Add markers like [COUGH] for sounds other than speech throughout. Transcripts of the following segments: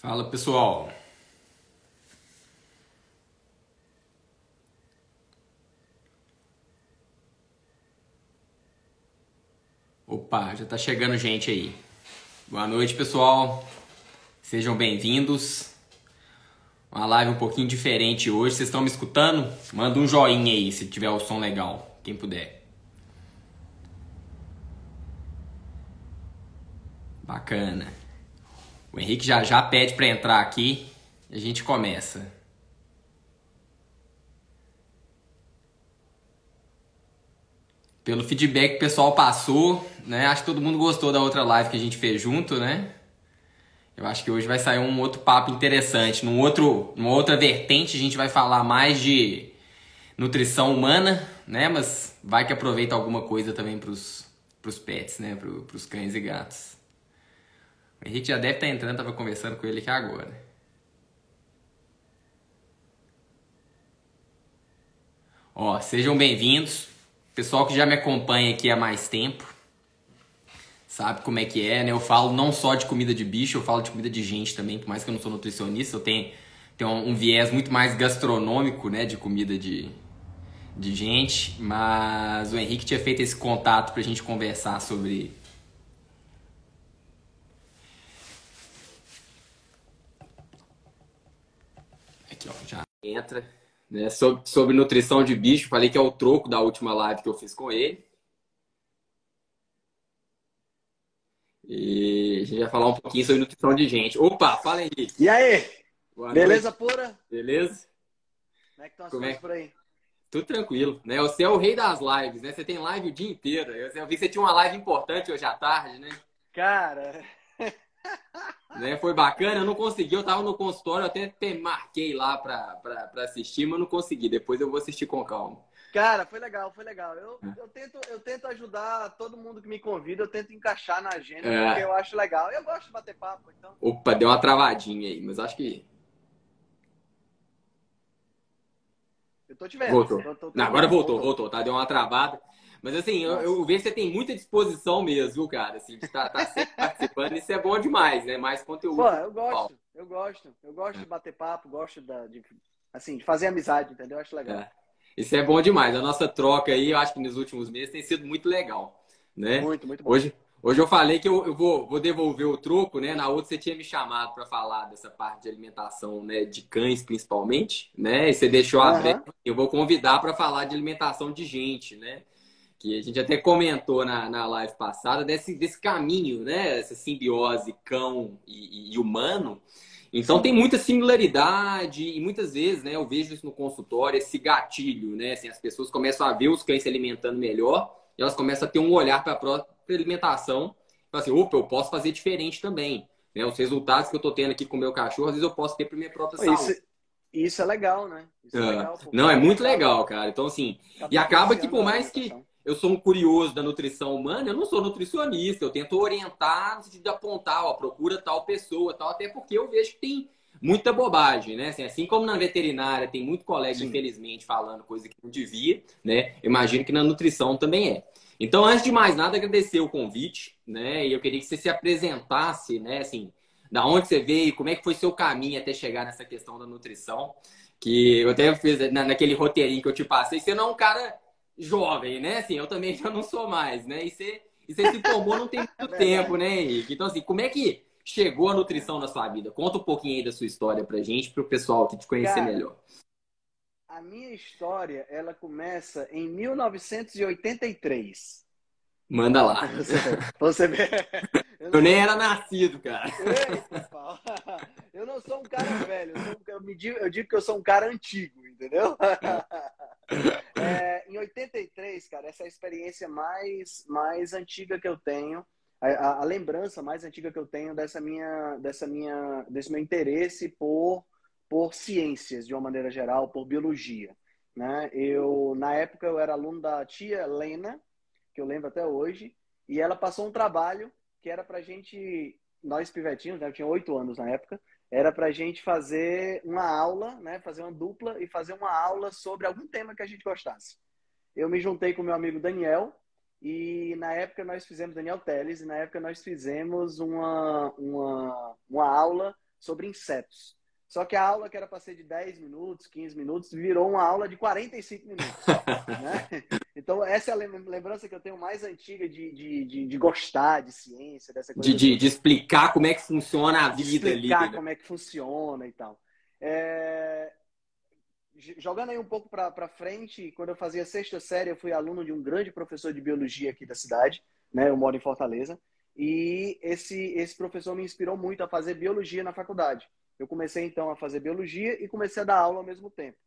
Fala pessoal. Opa, já tá chegando gente aí. Boa noite, pessoal. Sejam bem-vindos. Uma live um pouquinho diferente hoje. Vocês estão me escutando? Manda um joinha aí se tiver o som legal, quem puder. Bacana. O Henrique já já pede para entrar aqui e a gente começa. Pelo feedback que o pessoal passou, né? Acho que todo mundo gostou da outra live que a gente fez junto, né? Eu acho que hoje vai sair um outro papo interessante. Num outro, numa outra vertente, a gente vai falar mais de nutrição humana, né? Mas vai que aproveita alguma coisa também para os pets, né? Para os cães e gatos. O Henrique já deve estar entrando, estava conversando com ele aqui agora. Ó, sejam bem-vindos. Pessoal que já me acompanha aqui há mais tempo, sabe como é que é, né? Eu falo não só de comida de bicho, eu falo de comida de gente também, por mais que eu não sou nutricionista, eu tenho, tenho um, um viés muito mais gastronômico, né, de comida de, de gente, mas o Henrique tinha feito esse contato pra gente conversar sobre Aqui, ó, já entra. Né? Sobre, sobre nutrição de bicho, falei que é o troco da última live que eu fiz com ele. E a gente vai falar um pouquinho sobre nutrição de gente. Opa, fala Henrique. E aí? Boa Beleza noite. pura? Beleza? Como é que estão as Como coisas é? por aí? Tudo tranquilo, né? Você é o rei das lives, né? Você tem live o dia inteiro. Eu vi que você tinha uma live importante hoje à tarde, né? Cara, né? Foi bacana, eu não consegui, eu tava no consultório, eu até marquei lá pra, pra, pra assistir, mas não consegui. Depois eu vou assistir com calma. Cara, foi legal, foi legal. Eu, é. eu, tento, eu tento ajudar todo mundo que me convida, eu tento encaixar na agenda, é. porque eu acho legal. Eu gosto de bater papo, então. Opa, deu uma travadinha aí, mas acho que. Eu tô te vendo. Voltou. Tô, tô, tô, não, agora voltou, voltou, voltou, tá? Deu uma travada. Mas assim, eu, eu, vejo que você tem muita disposição mesmo, cara? Assim, de estar tá, tá sempre participando, isso é bom demais, né? Mais conteúdo. Pô, eu gosto, eu gosto. Eu gosto de bater papo, gosto da, de, assim, de fazer amizade, entendeu? Eu acho legal. É. Isso é bom demais. A nossa troca aí, eu acho que nos últimos meses tem sido muito legal, né? Muito, muito bom. Hoje, hoje eu falei que eu, eu vou, vou devolver o troco, né? Na outra você tinha me chamado para falar dessa parte de alimentação, né? De cães, principalmente, né? E você deixou a uhum. Eu vou convidar para falar de alimentação de gente, né? Que a gente até comentou na, na live passada, desse, desse caminho, né? Essa simbiose cão e, e humano. Então tem muita similaridade e muitas vezes, né, eu vejo isso no consultório, esse gatilho, né? Assim, as pessoas começam a ver os cães se alimentando melhor e elas começam a ter um olhar para a própria alimentação. Então, assim, opa, eu posso fazer diferente também. Né? Os resultados que eu estou tendo aqui com o meu cachorro, às vezes eu posso ter para minha própria saúde. Isso, isso é legal, né? É é. Legal, Não, é muito legal, cara. Então, assim, e acaba que por mais que eu sou um curioso da nutrição humana, eu não sou nutricionista, eu tento orientar no sentido de apontar, ó, procura tal pessoa, tal, até porque eu vejo que tem muita bobagem, né? Assim, assim como na veterinária tem muito colega, Sim. infelizmente, falando coisa que não devia, né? Imagino que na nutrição também é. Então, antes de mais nada, agradecer o convite, né? E eu queria que você se apresentasse, né? Assim, da onde você veio, como é que foi seu caminho até chegar nessa questão da nutrição, que eu até fiz naquele roteirinho que eu te passei. Você não é um cara jovem, né? Assim, eu também [LAUGHS] já não sou mais, né? E você, E você se formou não tem muito [LAUGHS] é tempo, né, Henrique? Então, assim, como é que chegou a nutrição na sua vida? Conta um pouquinho aí da sua história pra gente, pro pessoal que te conhecer Cara, melhor. A minha história, ela começa em 1983. Manda lá. [LAUGHS] Você vê. Eu, eu nem era nascido, cara. eu não sou um cara velho. Eu, sou, eu, digo, eu digo que eu sou um cara antigo, entendeu? É, em 83, cara, essa é a experiência mais, mais antiga que eu tenho. A, a, lembrança mais antiga que eu tenho dessa minha, dessa minha, desse meu interesse por, por ciências de uma maneira geral, por biologia. Né? Eu na época eu era aluno da tia Lena, que eu lembro até hoje, e ela passou um trabalho que era para gente, nós pivetinhos, né? eu tinha oito anos na época, era para gente fazer uma aula, né? fazer uma dupla e fazer uma aula sobre algum tema que a gente gostasse. Eu me juntei com meu amigo Daniel, e na época nós fizemos, Daniel Teles, e na época nós fizemos uma, uma, uma aula sobre insetos. Só que a aula que era para ser de 10 minutos, 15 minutos, virou uma aula de 45 minutos. [LAUGHS] né? Então, essa é a lembrança que eu tenho mais antiga de, de, de, de gostar de ciência, dessa coisa. De, de, de, explicar como é que funciona a vida explicar ali. Explicar como é que funciona e tal. É jogando aí um pouco para frente, quando eu fazia sexta série, eu fui aluno de um grande professor de biologia aqui da cidade, né? Eu moro em Fortaleza. E esse, esse professor me inspirou muito a fazer biologia na faculdade. Eu comecei então a fazer biologia e comecei a dar aula ao mesmo tempo.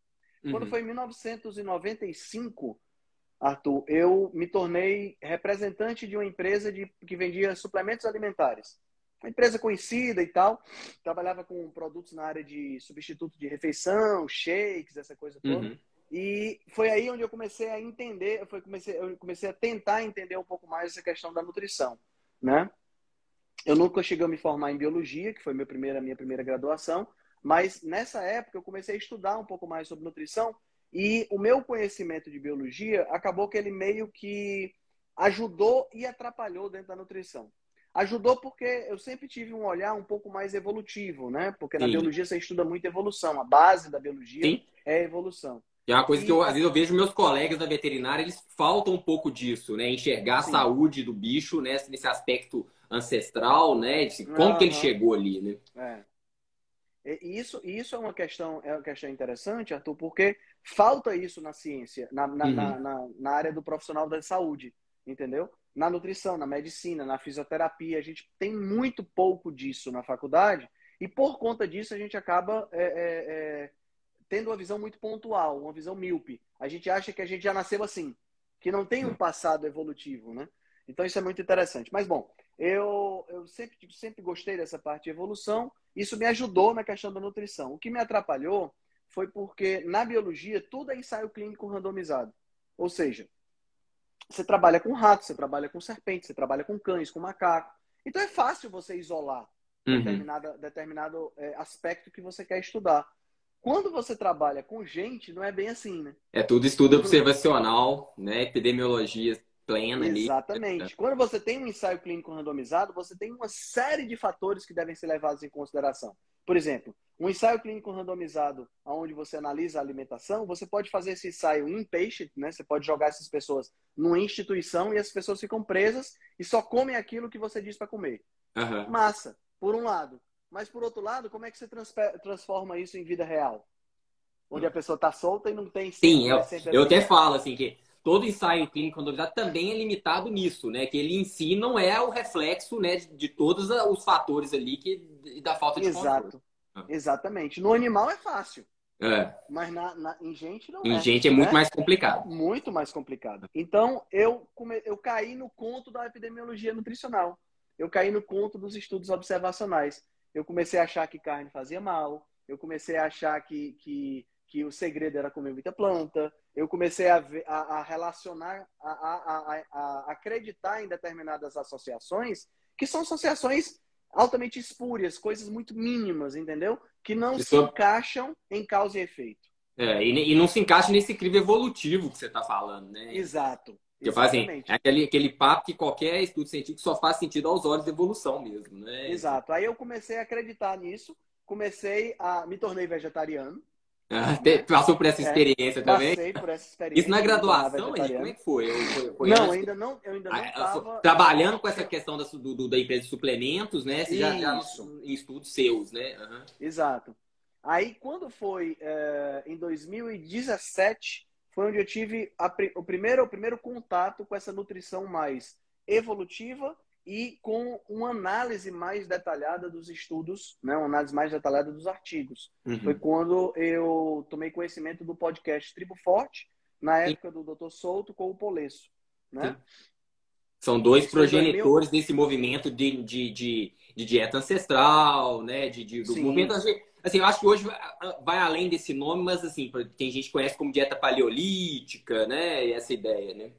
Uhum. Quando foi em 1995, Arthur, eu me tornei representante de uma empresa de, que vendia suplementos alimentares uma empresa conhecida e tal. Trabalhava com produtos na área de substituto de refeição, shakes, essa coisa toda. Uhum. E foi aí onde eu comecei a entender, foi comecei, eu comecei a tentar entender um pouco mais essa questão da nutrição, né? Eu nunca cheguei a me formar em biologia, que foi minha primeira, minha primeira graduação, mas nessa época eu comecei a estudar um pouco mais sobre nutrição e o meu conhecimento de biologia acabou que ele meio que ajudou e atrapalhou dentro da nutrição. Ajudou porque eu sempre tive um olhar um pouco mais evolutivo, né? Porque na Sim. biologia você estuda muito evolução. A base da biologia Sim. é evolução. É uma coisa que eu, às vezes eu vejo meus colegas da veterinária, eles faltam um pouco disso, né? Enxergar Sim. a saúde do bicho né? nesse aspecto ancestral, né? De como uhum. que ele chegou ali, né? É. Isso, isso é uma questão, é uma questão interessante, Arthur, porque falta isso na ciência, na, na, uhum. na, na, na área do profissional da saúde, entendeu? na nutrição, na medicina, na fisioterapia. A gente tem muito pouco disso na faculdade e por conta disso a gente acaba é, é, é, tendo uma visão muito pontual, uma visão míope. A gente acha que a gente já nasceu assim, que não tem um passado evolutivo, né? Então isso é muito interessante. Mas bom, eu, eu sempre, sempre gostei dessa parte de evolução. Isso me ajudou na questão da nutrição. O que me atrapalhou foi porque na biologia tudo é ensaio clínico randomizado. Ou seja, você trabalha com ratos, você trabalha com serpentes, você trabalha com cães, com macaco. Então é fácil você isolar uhum. determinado, determinado é, aspecto que você quer estudar. Quando você trabalha com gente, não é bem assim, né? É tudo estudo observacional, né? Epidemiologia plena ali. Exatamente. Quando você tem um ensaio clínico randomizado, você tem uma série de fatores que devem ser levados em consideração. Por exemplo, um ensaio clínico randomizado, onde você analisa a alimentação, você pode fazer esse ensaio inpatient, né? Você pode jogar essas pessoas numa instituição e as pessoas ficam presas e só comem aquilo que você diz para comer. Uhum. Massa, por um lado. Mas por outro lado, como é que você transforma isso em vida real? Onde a pessoa está solta e não tem. Sim, eu, eu até falo assim que todo ensaio clínico randomizado também é limitado nisso, né? Que ele em si não é o reflexo, né, de, de todos os fatores ali que da falta de Exato. controle. Ah. Exatamente. No animal é fácil. É. Mas na, na, em gente não em é. Em gente é muito né? mais complicado. Muito mais complicado. Então, eu, come, eu caí no conto da epidemiologia nutricional. Eu caí no conto dos estudos observacionais. Eu comecei a achar que carne fazia mal. Eu comecei a achar que, que, que o segredo era comer muita planta. Eu comecei a, ver, a, a relacionar, a, a, a, acreditar em determinadas associações que são associações altamente espúrias, coisas muito mínimas, entendeu? Que não Isso... se encaixam em causa e efeito. É, e, e, não se encaixa nesse crivo evolutivo que você está falando, né? Exato. Que assim, é aquele, aquele papo que qualquer estudo científico só faz sentido aos olhos da evolução mesmo, né? Exato. Aí eu comecei a acreditar nisso, comecei a. me tornei vegetariano. Ah, passou por essa é, experiência é, também? Passei por essa experiência. Isso na graduação, Henrique, como é que foi? Eu, foi não, ainda não, eu ainda não ah, tava... Trabalhando com essa questão da, do, da empresa de suplementos, né? Você já, já em estudos seus, né? Uhum. Exato. Aí, quando foi é, em 2017, foi onde eu tive a, o, primeiro, o primeiro contato com essa nutrição mais evolutiva e com uma análise mais detalhada dos estudos, né? uma análise mais detalhada dos artigos. Uhum. Foi quando eu tomei conhecimento do podcast Tribo Forte, na época Sim. do Dr. Souto com o Polesso. Né? São dois progenitores desse movimento de, de, de, de, dieta ancestral, né? De, de do Sim. movimento. Assim, eu acho que hoje vai além desse nome, mas assim, tem gente que conhece como dieta paleolítica, né? Essa ideia, né?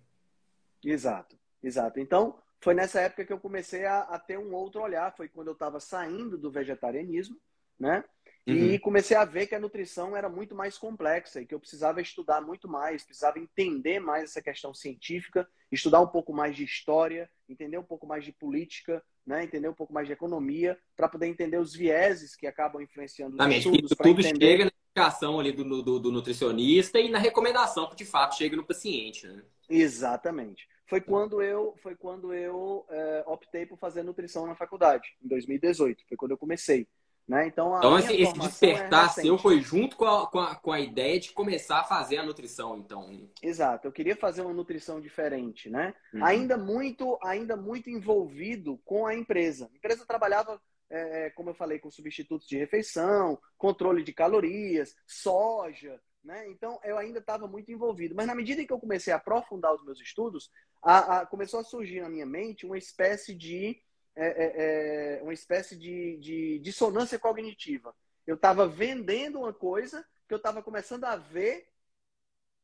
Exato, exato. Então, foi nessa época que eu comecei a, a ter um outro olhar. Foi quando eu estava saindo do vegetarianismo, né? Uhum. E comecei a ver que a nutrição era muito mais complexa e que eu precisava estudar muito mais, precisava entender mais essa questão científica, estudar um pouco mais de história, entender um pouco mais de política, né? entender um pouco mais de economia, para poder entender os vieses que acabam influenciando os estudos. Isso tudo entender... chega na indicação ali do, do, do, nutricionista e na recomendação que de fato chega no paciente. Né? Exatamente foi quando eu foi quando eu é, optei por fazer nutrição na faculdade em 2018 foi quando eu comecei né então então esse, esse é despertar é seu foi junto com a, com a, com, a, ideia de começar a fazer a nutrição então exato eu queria fazer uma nutrição diferente né uhum. ainda muito ainda muito envolvido com a empresa a empresa trabalhava é, como eu falei com substitutos de refeição controle de calorias soja né? Então, eu ainda estava muito envolvido. Mas na medida em que eu comecei a aprofundar os meus estudos, a, a, começou a surgir na minha mente uma espécie de, é, é, é uma espécie de, de dissonância cognitiva. Eu estava vendendo uma coisa que eu estava começando a ver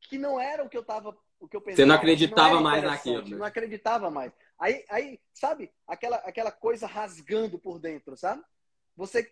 que não era o que eu estava o que eu pensava. Você não acreditava não mais naquilo. Né? Não acreditava mais. Aí, aí, sabe, aquela, aquela coisa rasgando por dentro, sabe? Você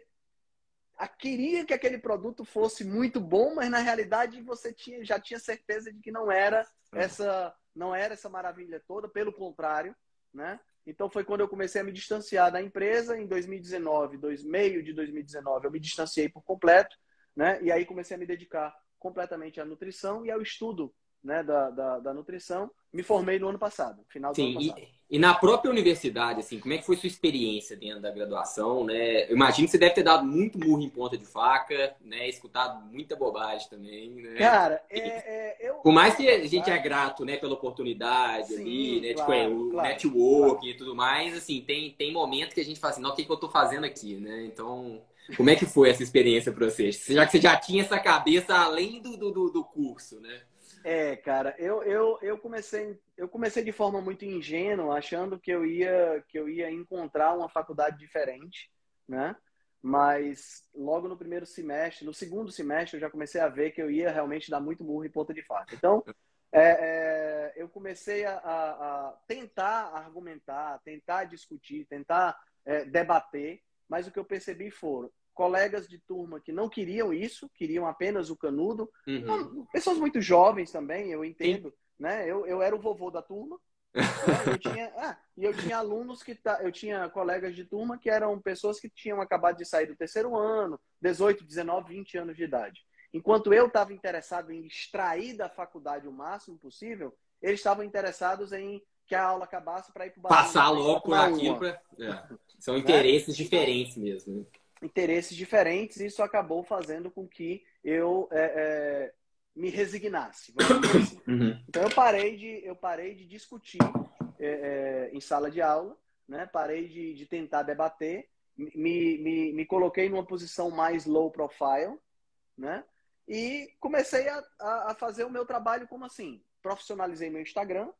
queria que aquele produto fosse muito bom, mas na realidade você tinha, já tinha certeza de que não era é. essa não era essa maravilha toda, pelo contrário, né? Então foi quando eu comecei a me distanciar da empresa em 2019, dois, meio de 2019, eu me distanciei por completo, né? E aí comecei a me dedicar completamente à nutrição e ao estudo né, da, da, da, nutrição. Me formei no ano passado, final do Sim, ano passado. E, na própria universidade, assim, como é que foi sua experiência dentro da graduação, né? Eu imagino que você deve ter dado muito murro em ponta de faca, né? Escutado muita bobagem também, né? Cara, é, é, eu... Por mais que a gente é grato, né, pela oportunidade Sim, ali, né? Claro, tipo, o claro, network claro. e tudo mais, assim, tem, tem momento que a gente fala assim, não, o que, que eu tô fazendo aqui, né? Então... Como é que foi essa experiência para você? Já que você já tinha essa cabeça além do, do, do curso, né? É, cara, eu, eu, eu comecei eu comecei de forma muito ingênua, achando que eu ia que eu ia encontrar uma faculdade diferente, né? Mas logo no primeiro semestre, no segundo semestre, eu já comecei a ver que eu ia realmente dar muito murro em ponta de faca. Então, é, é, eu comecei a, a, a, tentar argumentar, tentar discutir, tentar é, debater, mas o que eu percebi foram colegas de turma que não queriam isso, queriam apenas o canudo. Uhum. Pessoas muito jovens também, eu entendo. Né? Eu, eu era o vovô da turma. né? [LAUGHS] eu tinha, ah, e eu tinha alunos que tá, eu tinha colegas de turma que eram pessoas que tinham acabado de sair do terceiro ano, 18, 19, 20 anos de idade. Enquanto eu estava interessado em extrair da faculdade o máximo possível, eles estavam interessados em que a aula acabasse para ir para o Passar logo por aquilo. Pra... É. São [LAUGHS] né? interesses diferentes mesmo. Interesses diferentes, e isso acabou fazendo com que eu é, é, me resignasse. Assim. [COUGHS] Uhum. Então eu parei de, eu parei de discutir é, é, em sala de aula, né? parei de, de tentar debater, me, me, me coloquei numa posição mais low profile, né? E comecei a, a, fazer o meu trabalho como assim? Profissionalizei meu Instagram,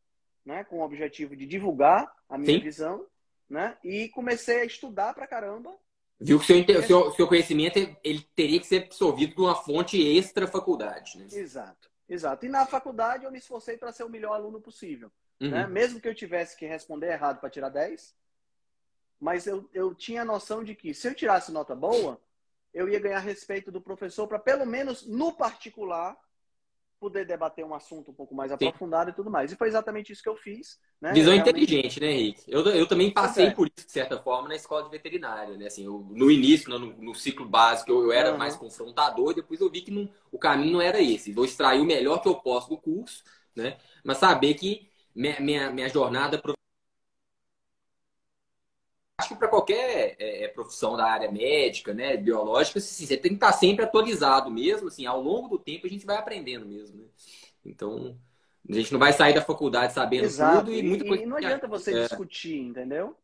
né? Com o objetivo de divulgar a minha Sim. visão, né? E comecei a estudar pra caramba Viu que seu, seu, seu conhecimento ele teria que ser absorvido de uma fonte extra faculdade. Né? Exato, exato. E na faculdade eu me esforcei para ser o melhor aluno possível. Uhum. Né? Mesmo que eu tivesse que responder errado para tirar 10, mas eu, eu tinha a noção de que se eu tirasse nota boa, eu ia ganhar respeito do professor para, pelo menos no particular, poder debater um assunto um pouco mais aprofundado Sim. e tudo mais. E foi exatamente isso que eu fiz. Né? Visão Realmente... inteligente, né, Henrique? Eu, eu também passei é. por isso, de certa forma, na escola de veterinária. Né? Assim, eu, no início, no, no, ciclo básico, eu, eu era uhum. mais confrontador, depois eu vi que não, o caminho não era esse. Vou extrair o melhor que eu posso do curso, né? mas saber que minha, minha, minha jornada acho que para qualquer é, é, profissão da área médica, né, biológica, assim, você tem que estar sempre atualizado mesmo, assim, ao longo do tempo a gente vai aprendendo mesmo, né? Então, a gente não vai sair da faculdade sabendo Exato. tudo e, e coisa... não adianta você é. discutir, entendeu?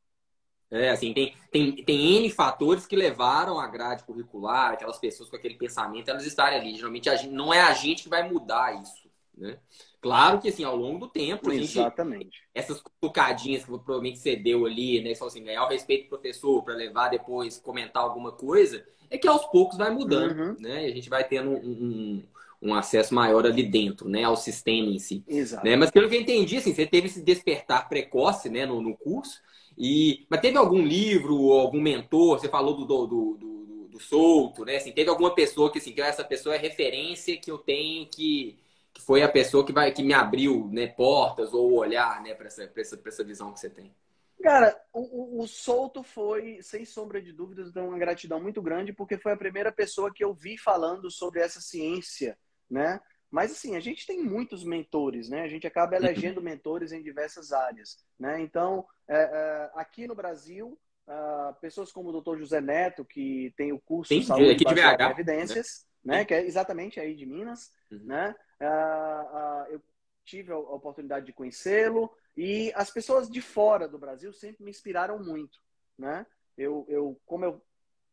É, assim, tem, tem, tem N fatores que levaram a grade curricular, aquelas pessoas com aquele pensamento, elas estarem ali. Geralmente a gente, não é a gente que vai mudar isso, né? Claro que, assim, ao longo do tempo, a gente, Exatamente. essas tocadinhas que provavelmente você deu ali, né? Só assim, ganhar o respeito do professor para levar depois, comentar alguma coisa, é que aos poucos vai mudando, uhum. né? E a gente vai tendo um, um, um, acesso maior ali dentro, né? Ao sistema em si. Exato. Né? Mas pelo que eu entendi, assim, você teve esse despertar precoce, né? No, no curso. E... Mas teve algum livro ou algum mentor? Você falou do, do, do, do, do Souto, né? Assim, teve alguma pessoa que, assim, que essa pessoa é referência que eu tenho que que foi a pessoa que vai que me abriu né, portas ou olhar né, para essa, essa, essa visão que você tem? Cara, o, o, Souto foi, sem sombra de dúvidas, uma gratidão muito grande, porque foi a primeira pessoa que eu vi falando sobre essa ciência, né? Mas, assim, a gente tem muitos mentores, né? A gente acaba uhum. elegendo mentores em diversas áreas, né? Então, é, é, aqui no Brasil, uh, pessoas como o Dr. José Neto, que tem o curso Sim, Saúde aqui de BH, Evidências, né? né? Que é exatamente aí de Minas, uhum. né? Uh, uh, eu tive a oportunidade de conhecê-lo e as pessoas de fora do Brasil sempre me inspiraram muito, né? Eu, eu como eu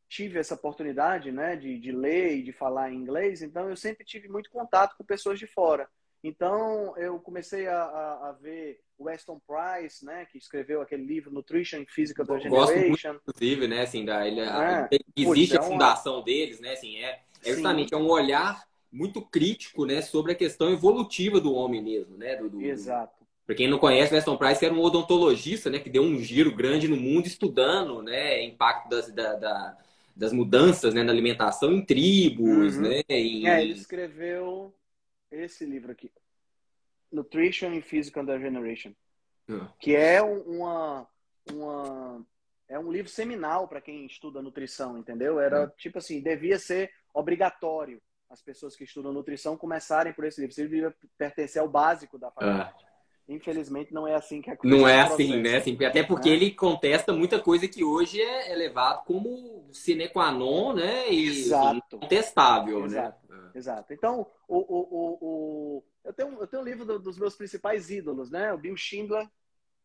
tive essa oportunidade, né, de, de ler e de falar em inglês, então eu sempre tive muito contato com pessoas de fora. Então eu comecei a, a, a ver Weston Price, né, que escreveu aquele livro Nutrition and Physical Generation. Gosto muito, inclusive, né, assim, da, ele, é. existe a fundação deles, né, assim, é, é justamente é um olhar muito crítico, né, sobre a questão evolutiva do homem mesmo, né? Do, do Exato. Para quem não conhece, Weston Price era um odontologista, né, que deu um giro grande no mundo estudando, né, impacto das, da, da, das mudanças, né, na alimentação em tribos, uhum. né? Em... É, ele escreveu esse livro aqui, Nutrition and Physical Degeneration, uhum. que é uma, uma é um livro seminal para quem estuda nutrição, entendeu? Era uhum. tipo assim, devia ser obrigatório as pessoas que estudam nutrição começarem por esse livro. Esse livro pertencer ao básico da faculdade. Ah. Infelizmente, não é assim que acontece. Não é assim, né? Assim, até porque né? ele contesta muita coisa que hoje é, é levado como sine qua non, né? E Exato. contestável, né? Exato. Então, o, o, o, o... Eu, tenho, eu tenho um livro do, dos meus principais ídolos, né? O Bill Schindler,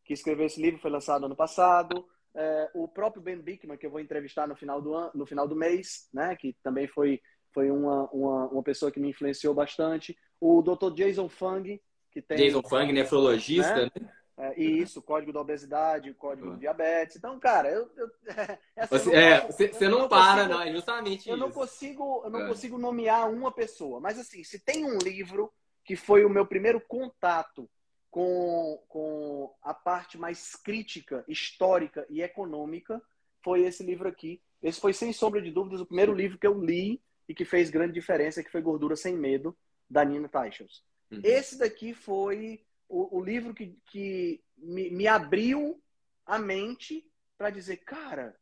que escreveu esse livro, foi lançado ano passado. É, o próprio Ben Bickman, que eu vou entrevistar no final do, ano, no final do mês, né? Que também foi foi uma, uma, uma pessoa que me influenciou bastante. O Dr. Jason Fung, que tem. Jason Fung, nefrologista, né? né? É, e isso, código da obesidade, código do diabetes. Então, cara, eu. eu [LAUGHS] você, não, é, você, você não, não, para, consigo, não, é justamente eu isso. Não consigo, eu não é. consigo nomear uma pessoa, mas assim, se tem um livro que foi o meu primeiro contato com, com a parte mais crítica, histórica e econômica, foi esse livro aqui. Esse foi, sem sombra de dúvidas, o primeiro livro que eu li e que fez grande diferença, que foi Gordura Sem Medo, da Nina Teichels. Uhum. Esse daqui foi o, o livro que, que me, me abriu a mente para dizer, cara,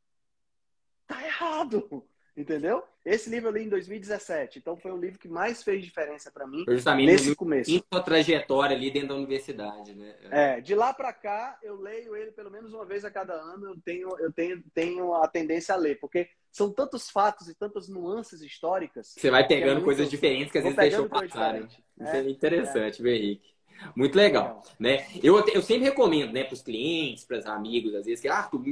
tá errado. [LAUGHS] Entendeu? Esse livro eu li em 2017, então foi o livro que mais fez diferença para mim Justamente nesse começo. Sua trajetória ali dentro da universidade, né? É, de lá para cá eu leio ele pelo menos uma vez a cada ano. Eu tenho, eu tenho, tenho a tendência a ler, porque são tantos fatos e tantas nuances históricas. Você vai pegando é muito... coisas diferentes que às vezes deixam passar. Né? Isso é, é interessante, é. Henrique. Muito legal, legal. né? Eu, eu sempre recomendo, né, para os clientes, para os amigos, às vezes que ah, tu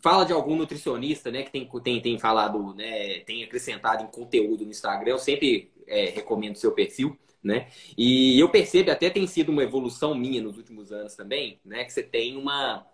fala de algum nutricionista, né, que tem, tem, tem falado, né, tem acrescentado em conteúdo no Instagram, eu sempre é, recomendo o seu perfil, né? E eu percebo, até tem sido uma evolução minha nos últimos anos também, né, que você tem uma,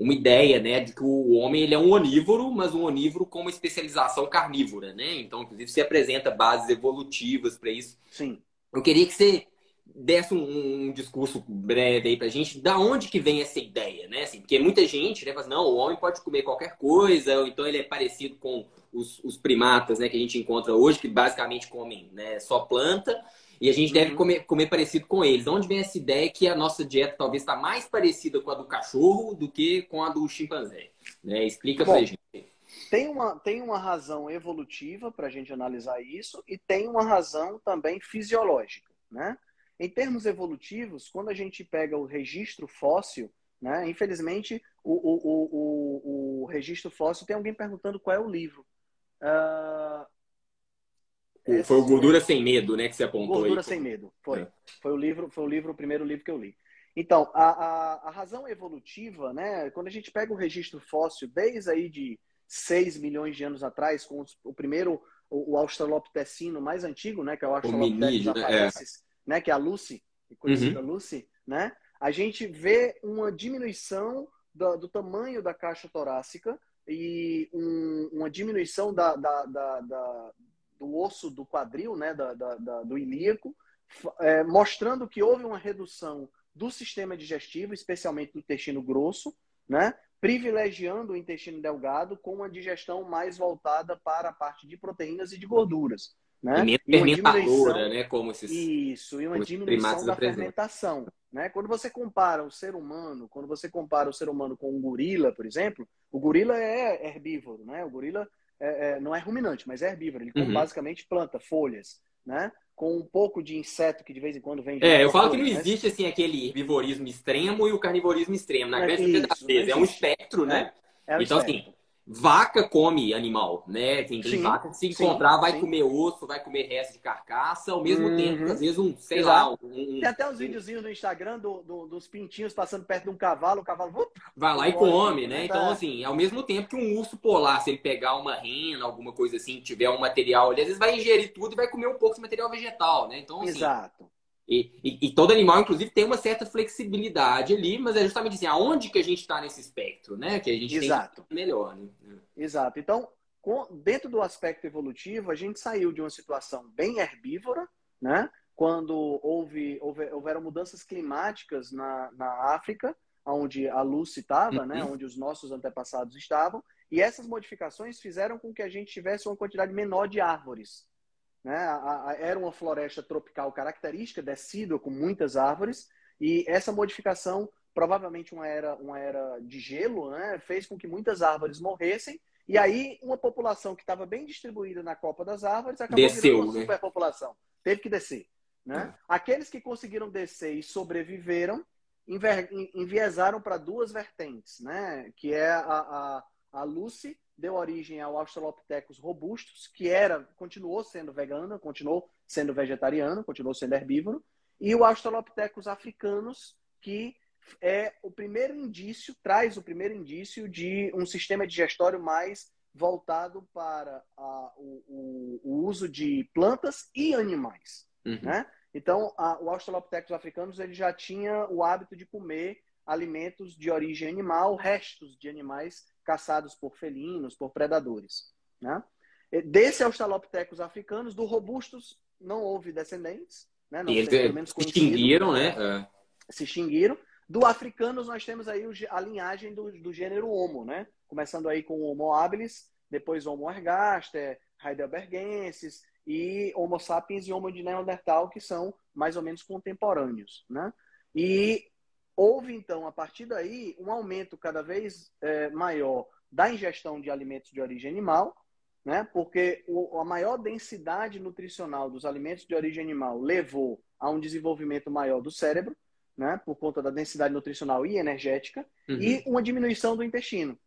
uma ideia, né, de que o homem ele é um onívoro, mas um onívoro com uma especialização carnívora, né? Então, inclusive, você apresenta bases evolutivas para isso. Sim. Eu queria que você desse um, um, discurso breve aí pra gente, da onde que vem essa ideia, né? Assim, porque muita gente né, fala assim, não, o homem pode comer qualquer coisa, ou então ele é parecido com os, os primatas né, que a gente encontra hoje, que basicamente comem né, só planta, e a gente uhum. deve comer, comer parecido com eles. De onde vem essa ideia que a nossa dieta talvez está mais parecida com a do cachorro do que com a do chimpanzé? Né? Explica Bom, pra gente. Tem uma, tem uma razão evolutiva para a gente analisar isso e tem uma razão também fisiológica, né? Em termos evolutivos, quando a gente pega o registro fóssil, né? Infelizmente, o, o, o, o, registro fóssil tem alguém perguntando qual é o livro. Uh, foi o Gordura Sem Medo, né? Que você apontou Gordura aí. Sem Medo, foi. É. Foi o livro, foi o livro, o primeiro livro que eu li. Então, a, a, a, razão evolutiva, né? Quando a gente pega o registro fóssil, desde aí de 6 milhões de anos atrás, com os, o primeiro, o, o australopitecino mais antigo, né? Que é o Australopithecus né? É né, que é a Lucy, conhecida uhum. Lucy, né, a gente vê uma diminuição do, do tamanho da caixa torácica e um, uma diminuição da, da, da, do osso do quadril, né, do ilíaco, é, mostrando que houve uma redução do sistema digestivo, especialmente do intestino grosso, né, privilegiando o intestino delgado com uma digestão mais voltada para a parte de proteínas e de gorduras. Né? E fermentadora, né? Como esses, Isso, e uma diminuição da fermentação. Né? Quando você compara o ser humano, quando você compara o ser humano com um gorila, por exemplo, o gorila é herbívoro, né? O gorila é, é, não é ruminante, mas é herbívoro. Ele come uhum. basicamente planta, folhas, né? Com um pouco de inseto que de vez em quando vem. É, eu falo que não né? existe assim aquele herbivorismo extremo e o carnivorismo extremo. Na grande maioria das vezes é um espectro, né? É, é um então, assim, espectro. assim, Vaca come animal, né? Tem, tem sim, vaca que se encontrar sim, vai sim. comer osso, vai comer resto de carcaça, ao mesmo uhum. tempo, às vezes, um, sei Exato. lá. Um, tem até uns videozinhos no Instagram do, do, dos pintinhos passando perto de um cavalo, o cavalo vai lá e come, né? Então, assim, ao mesmo tempo que um urso polar, se ele pegar uma rena, alguma coisa assim, tiver um material ali, às vezes vai ingerir tudo e vai comer um pouco de material vegetal, né? Então, assim, Exato. E, e, e, todo animal, inclusive, tem uma certa flexibilidade ali, mas é justamente assim, aonde que a gente está nesse espectro, né? Que a gente Exato. tem melhor, né? Exato. Então, com, dentro do aspecto evolutivo, a gente saiu de uma situação bem herbívora, né? Quando houve, houve houveram mudanças climáticas na, na África, onde a Lucy estava, né? uhum. né? Onde os nossos antepassados estavam, e essas modificações fizeram com que a gente tivesse uma quantidade menor de árvores. Né? A, a, era uma floresta tropical característica, decídua, com muitas árvores, e essa modificação, provavelmente uma era, uma era de gelo, né? fez com que muitas árvores morressem, e aí uma população que estava bem distribuída na copa das árvores acabou Desceu, uma né? superpopulação. Teve que descer. Né? É. Aqueles que conseguiram descer e sobreviveram enviesaram para duas vertentes, né? que é a, a, a Lucy deu origem ao Australopithecus robustus, que era, continuou sendo vegano, continuou sendo vegetariano, continuou sendo herbívoro, e o Australopithecus africanus, que é o primeiro indício, traz o primeiro indício de um sistema digestório mais voltado para a, o, o, uso de plantas e animais, uhum. né? Então, a, o Australopithecus africanus ele já tinha o hábito de comer alimentos de origem animal, restos de animais caçados por felinos, por predadores. Né? Desse Australopithecus africanos, do robustos, não houve descendentes. Né? Não e eles se extinguiram, né? É. Se extinguiram. Do africanos, nós temos aí a linhagem do, do gênero Homo, né? Começando aí com o Homo habilis, depois Homo ergaster, heidelbergensis e Homo sapiens e Homo de Neandertal, que são mais ou menos contemporâneos, né? E houve, então, a partir daí, um aumento cada vez é, maior da ingestão de alimentos de origem animal, né? porque o, a maior densidade nutricional dos alimentos de origem animal levou a um desenvolvimento maior do cérebro, né? por conta da densidade nutricional e energética, uhum. e uma diminuição do intestino.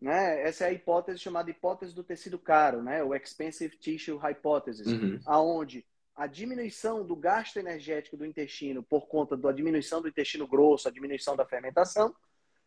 Né? Essa é a hipótese chamada hipótese do tecido caro, né? o Expensive Tissue Hypothesis, uhum. aonde a diminuição do gasto energético do intestino por conta da diminuição do intestino grosso, a diminuição da fermentação,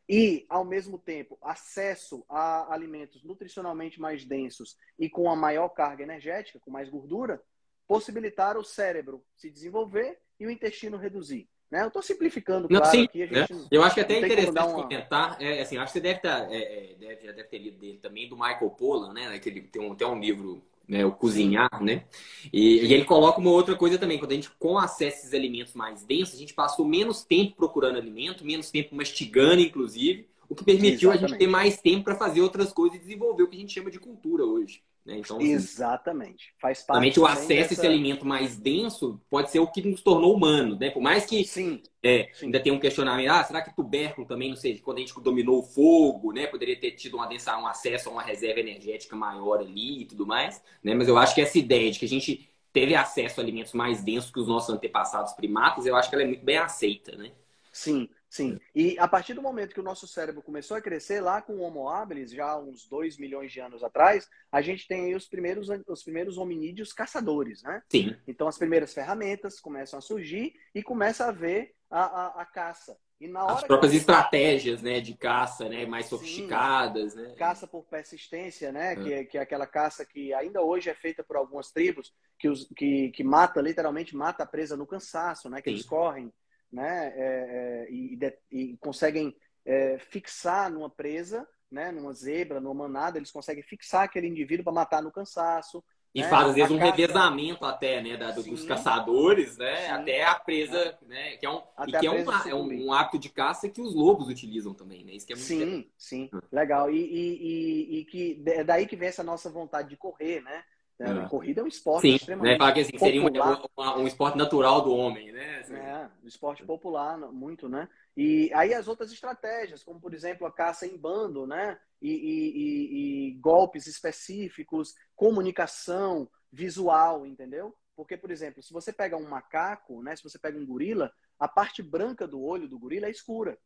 e, ao mesmo tempo, acesso a alimentos nutricionalmente mais densos e com a maior carga energética, com mais gordura, possibilitar o cérebro se desenvolver e o intestino reduzir. Né? Eu estou simplificando, Não, claro, sim, aqui. Né? Eu acho que é até interessante uma... comentar, é, assim, acho que você deve, estar, é, é, deve, já deve ter lido dele também, do Michael Pollan, né? Que ele tem um, tem um livro né? O cozinhar, né? E, e, ele coloca uma outra coisa também, quando a gente com acesso a esses alimentos mais densos, a gente passou menos tempo procurando alimento, menos tempo mastigando, inclusive, o que permitiu Exatamente. a gente ter mais tempo para fazer outras coisas e desenvolver o que a gente chama de cultura hoje. Né? Então, assim, Exatamente. Faz parte. Realmente o acesso a esse alimento mais denso pode ser o que nos tornou humanos, né? Por mais que sim, é, sim. ainda tem um questionamento, ah, será que tubérculo também, não sei, quando a gente dominou o fogo, né? Poderia ter tido uma um acesso a uma reserva energética maior ali e tudo mais, né? Mas eu acho que essa ideia de que a gente teve acesso a alimentos mais densos que os nossos antepassados primatas, eu acho que ela é muito bem aceita, né? Sim. Sim. E a partir do momento que o nosso cérebro começou a crescer, lá com o Homo habilis, já uns 2 milhões de anos atrás, a gente tem aí os primeiros, os primeiros hominídeos caçadores, né? Sim. Então as primeiras ferramentas começam a surgir e começa a ver a, a, a caça. E na hora As próprias estratégias né, de caça né, mais sofisticadas. Sim. Né? Caça por persistência, né? É. Que, é, que é aquela caça que ainda hoje é feita por algumas tribos, que, os, que, que mata, literalmente mata a presa no cansaço, né? Que Sim. eles correm né? É, é, e, e, conseguem é, fixar numa presa, né? Numa zebra, numa manada, eles conseguem fixar aquele indivíduo para matar no cansaço. E né? faz, às vezes, um caça... revezamento até, né? Da, dos caçadores, né? Sim. Até a presa, né? Que é um, e que é, um, é um, hábito de caça que os lobos utilizam também, né? Isso que é muito Sim, sim. Legal. E, e, e, que é daí que vem essa nossa vontade de correr, né? É. Corrida é um esporte Sim, extremamente né? Fala que, assim, seria um, um, esporte natural do homem, né? Assim. É, um esporte popular, muito, né? E aí as outras estratégias, como por exemplo a caça em bando, né? E, e, e, e golpes específicos, comunicação visual, entendeu? Porque, por exemplo, se você pega um macaco, né? Se você pega um gorila, a parte branca do olho do gorila é escura.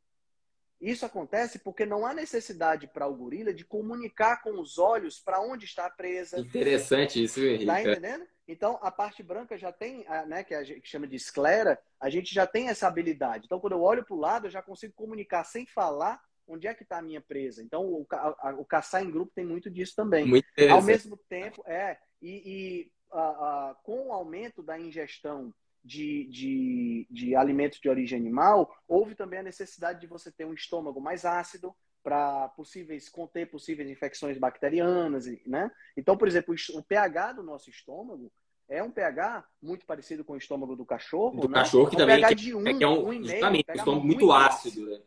Isso acontece porque não há necessidade para o gorila de comunicar com os olhos para onde está a presa. Interessante isso, Henrique. Tá entendendo? Então, a parte branca já tem, né, que a gente chama de esclera, a gente já tem essa habilidade. Então, quando eu olho para o lado, eu já consigo comunicar sem falar onde é que está a minha presa. Então, o, a, o, caçar em grupo tem muito disso também. Muito Ao mesmo tempo, é, e, e a, a, com o aumento da ingestão de, de, de alimentos de origem animal, houve também a necessidade de você ter um estômago mais ácido para possíveis conter possíveis infecções bacterianas, né? Então, por exemplo, o pH do nosso estômago é um pH muito parecido com o estômago do cachorro, do né? cachorro que um também pH de um, é, que é um, um justamente, um estômago muito, muito ácido, né?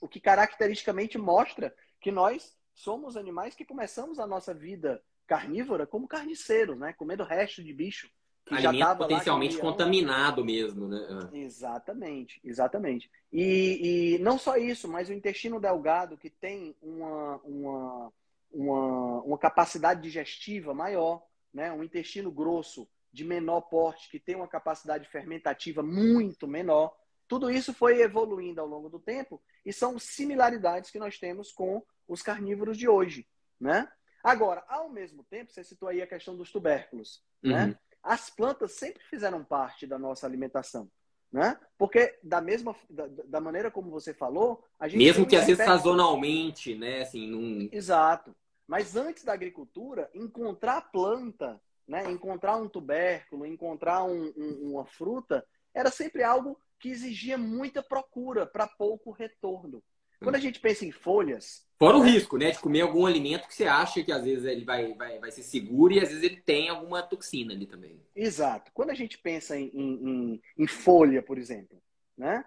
O que caracteristicamente mostra que nós somos animais que começamos a nossa vida carnívora como carniceiros, né? Comendo resto de bicho alimento já potencialmente contaminado mesmo, né? Ah. Exatamente, exatamente. E, e, não só isso, mas o intestino delgado que tem uma, uma, uma, uma capacidade digestiva maior, né? Um intestino grosso de menor porte que tem uma capacidade fermentativa muito menor. Tudo isso foi evoluindo ao longo do tempo e são similaridades que nós temos com os carnívoros de hoje, né? Agora, ao mesmo tempo, você citou aí a questão dos tubérculos, né? uhum. né? As plantas sempre fizeram parte da nossa alimentação. Né? Porque da mesma da, da maneira como você falou, a gente mesmo que às vezes sazonalmente, né, assim, num... Exato. Mas antes da agricultura, encontrar planta, né, encontrar um tubérculo, encontrar um, um, uma fruta, era sempre algo que exigia muita procura para pouco retorno. Quando a gente pensa em folhas. Fora o risco, né? De comer algum alimento que você acha que às vezes ele vai, vai, vai ser seguro e às vezes ele tem alguma toxina ali também. Exato. Quando a gente pensa em, em, em folha, por exemplo, né?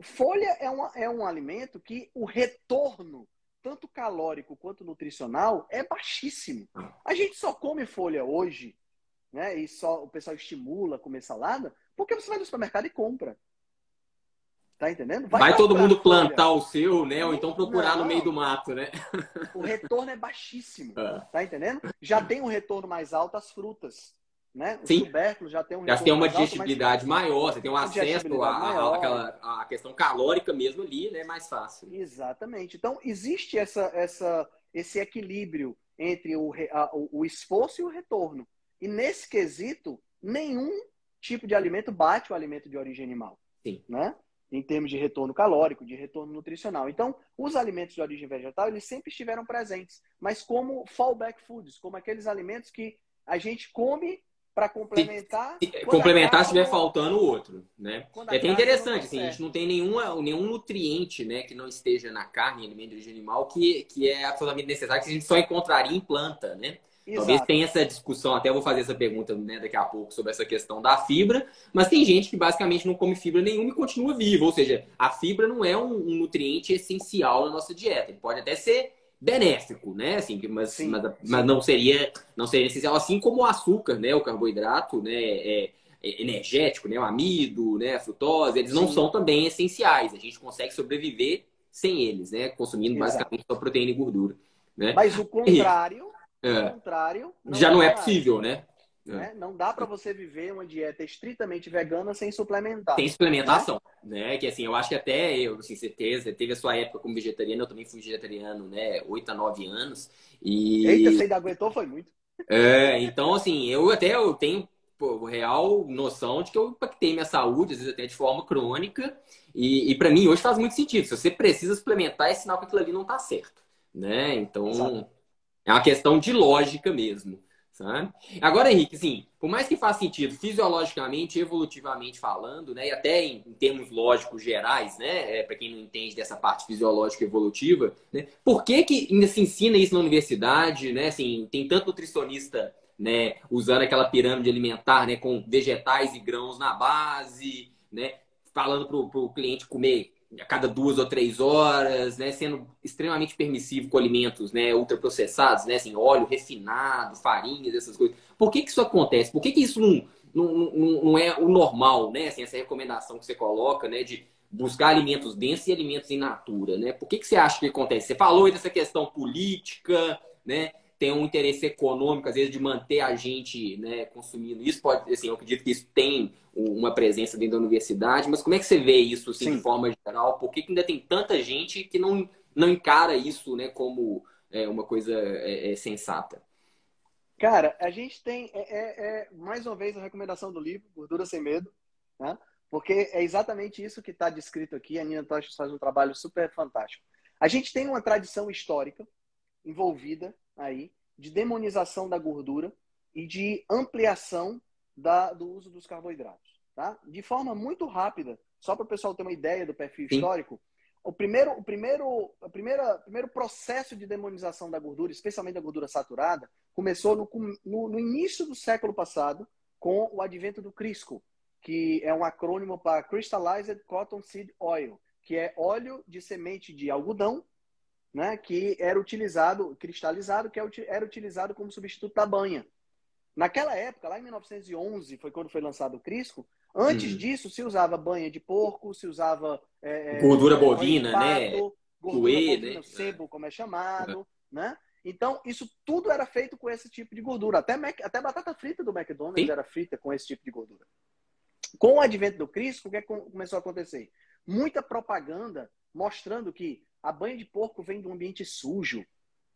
Folha é, uma, é um alimento que o retorno, tanto calórico quanto nutricional, é baixíssimo. A gente só come folha hoje, né? E só o pessoal estimula comer salada, porque você vai no supermercado e compra. Tá entendendo? Vai, Vai todo mundo plantar o seu, né? Ou então procurar não, no meio do mato, né? O retorno é baixíssimo. É. Tá entendendo? Já tem um retorno mais alto as frutas. Né? Os Sim. tubérculos já tem um Já tem uma digestibilidade alto, maior, você tem um acesso à, à questão calórica mesmo ali, né? Mais fácil. Exatamente. Então, existe essa, essa, esse equilíbrio entre o, a, o esforço e o retorno. E nesse quesito, nenhum tipo de alimento bate o alimento de origem animal. Sim. Né? Em termos de retorno calórico, de retorno nutricional. Então, os alimentos de origem vegetal, eles sempre estiveram presentes, mas como fallback foods, como aqueles alimentos que a gente come para complementar. Se, se, complementar se estiver faltando o outro, né? É até interessante, assim, a gente não tem nenhuma, nenhum nutriente, né, que não esteja na carne, alimento de origem animal, que, que é absolutamente necessário, que a gente só encontraria em planta, né? Exato. Talvez tenha essa discussão, até vou fazer essa pergunta né, daqui a pouco sobre essa questão da fibra, mas tem gente que basicamente não come fibra nenhuma e continua vivo. Ou seja, a fibra não é um, um nutriente essencial na nossa dieta. Ele pode até ser benéfico, né? Assim, mas, sim, mas, sim. mas, não seria não seria essencial, assim como o açúcar, né? O carboidrato, né? É, é energético, né? O amido, né? A frutose, eles sim. não são também essenciais. A gente consegue sobreviver sem eles, né? Consumindo Exato. basicamente só proteína e gordura. Né? Mas o contrário é. contrário. Não Já não é possível, né? né? Não dá para você viver uma dieta estritamente vegana sem suplementar. Sem suplementação, né? né? Que assim, eu acho que até eu, assim, certeza, teve a sua época como vegetariano, eu também fui vegetariano, né? 8 a 9 anos. E... Eita, você ainda aguentou, foi muito. É, então, assim, eu até eu tenho pô, real noção de que eu impactei minha saúde, às vezes até de forma crônica. E, e para mim hoje faz muito sentido. Se você precisa suplementar, é sinal que aquilo ali não tá certo. Né? Então, Exato. É uma questão de lógica mesmo. Sabe? Agora, Henrique, assim, por mais que faça sentido fisiologicamente, evolutivamente falando, né, e até em, em termos lógicos gerais, né, é, para quem não entende dessa parte fisiológica evolutiva, né, por que, que ainda se ensina isso na universidade? Né, assim, tem tanto nutricionista né, usando aquela pirâmide alimentar né, com vegetais e grãos na base, né, falando para o cliente comer a cada duas ou três horas, né, sendo extremamente permissivo com alimentos né, ultraprocessados, né, assim, óleo refinado, farinhas, essas coisas. Por que, que isso acontece? Por que, que isso não, não, não, é o normal, né? Assim, essa recomendação que você coloca, né, de buscar alimentos densos e alimentos in natura, né? Por que, que você acha que acontece? Você falou aí dessa questão política, né? Tem um interesse econômico, às vezes, de manter a gente né, consumindo isso. Pode, assim, eu acredito que isso tem uma presença dentro da universidade, mas como é que você vê isso assim, de forma geral? Por que, que, ainda tem tanta gente que não, não encara isso né, como é, uma coisa é, é, sensata? Cara, a gente tem, é, é, é, mais uma vez, a recomendação do livro, Gordura Sem Medo, né? porque é exatamente isso que está descrito aqui. A Nina Tocha faz um trabalho super fantástico. A gente tem uma tradição histórica envolvida aí de demonização da gordura e de ampliação da, do uso dos carboidratos. Tá? De forma muito rápida, só para o pessoal ter uma ideia do perfil Sim. histórico, o primeiro, o primeiro, a primeira, primeiro processo de demonização da gordura, especialmente da gordura saturada, começou no, no, no início do século passado com o advento do Crisco, que é um acrônimo para Crystallized Cotton Seed Oil, que é óleo de semente de algodão né, que era utilizado, cristalizado, que é era utilizado como substituto da banha. Naquela época, lá em 1911, foi quando foi lançado o Crisco, antes uhum. disso se usava banha de porco, se usava... É, gordura é, bovina, né? Gordura bovina, né? sebo, como é chamado, uhum. né? Então, isso tudo era feito com esse tipo de gordura. Até, Mac, até batata frita do McDonald's Sim. era frita com esse tipo de gordura. Com o advento do Crisco, o que, é que começou a acontecer? Muita propaganda mostrando que a banha de porco vem de um ambiente sujo,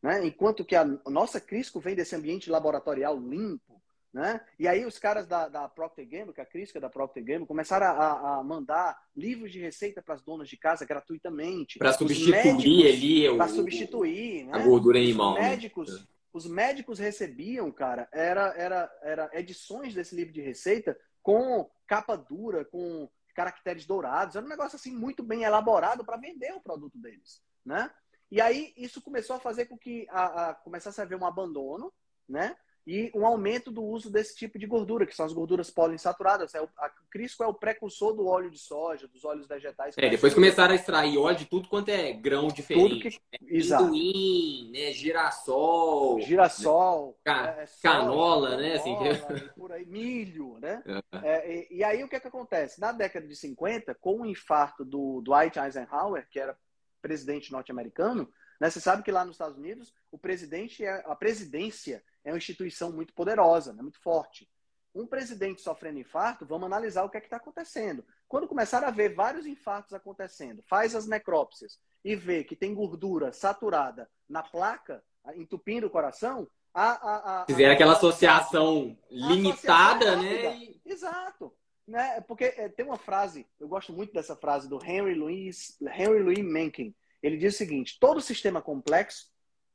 né? enquanto que a nossa Crisco vem desse ambiente laboratorial limpo. Né? E aí os caras da, da Procter Gamble, que é a Crisco é da Procter Gamble, começaram a, a mandar livros de receita para as donas de casa gratuitamente. Para substituir ali Para substituir né? a gordura animal. Os né? médicos, né? os médicos recebiam, cara, era, era, era edições desse livro de receita com capa dura, com caracteres dourados. Era um negócio assim muito bem elaborado para vender o produto deles, né? E aí isso começou a fazer com que a, a, começasse a haver um abandono, né? E um aumento do uso desse tipo de gordura, que são as gorduras poliinsaturadas. É o, a Crisco é o precursor do óleo de soja, dos óleos vegetais. É, depois começaram a extrair óleo de tudo quanto é grão diferente. Tudo que... Né? Exato. Pinduim, né? Girassol. Girassol. Ca... É, canola, né? Assim. [LAUGHS] Por aí, milho, né? É, e, e, aí o que, é que acontece? Na década de 50, com o infarto do Dwight Eisenhower, que era presidente norte-americano, né? Você sabe que lá nos Estados Unidos, o presidente é, a presidência é uma instituição muito poderosa, né? muito forte. Um presidente sofrendo infarto, vamos analisar o que é que está acontecendo. Quando começar a ver vários infartos acontecendo, faz as necrópsias e vê que tem gordura saturada na placa, entupindo o coração, a, a, a, Fizeram aquela associação limitada, associação né? Exato. Né? Porque é, tem uma frase, eu gosto muito dessa frase do Henry Louis, Henry Louis Mencken, ele diz o seguinte: todo sistema complexo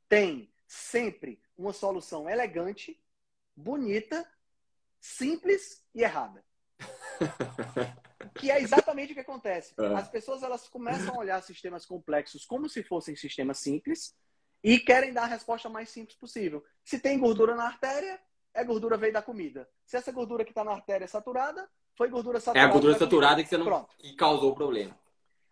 tem sempre uma solução elegante, bonita, simples e errada. que é exatamente o que acontece. [LAUGHS] É. As pessoas elas começam a olhar sistemas complexos como se fossem sistemas simples E querem dar a resposta mais simples possível. Se tem gordura na artéria, é gordura veio da comida. Se essa gordura que está na artéria é saturada, foi gordura saturada. É a gordura saturada que você não Pronto. que causou o problema.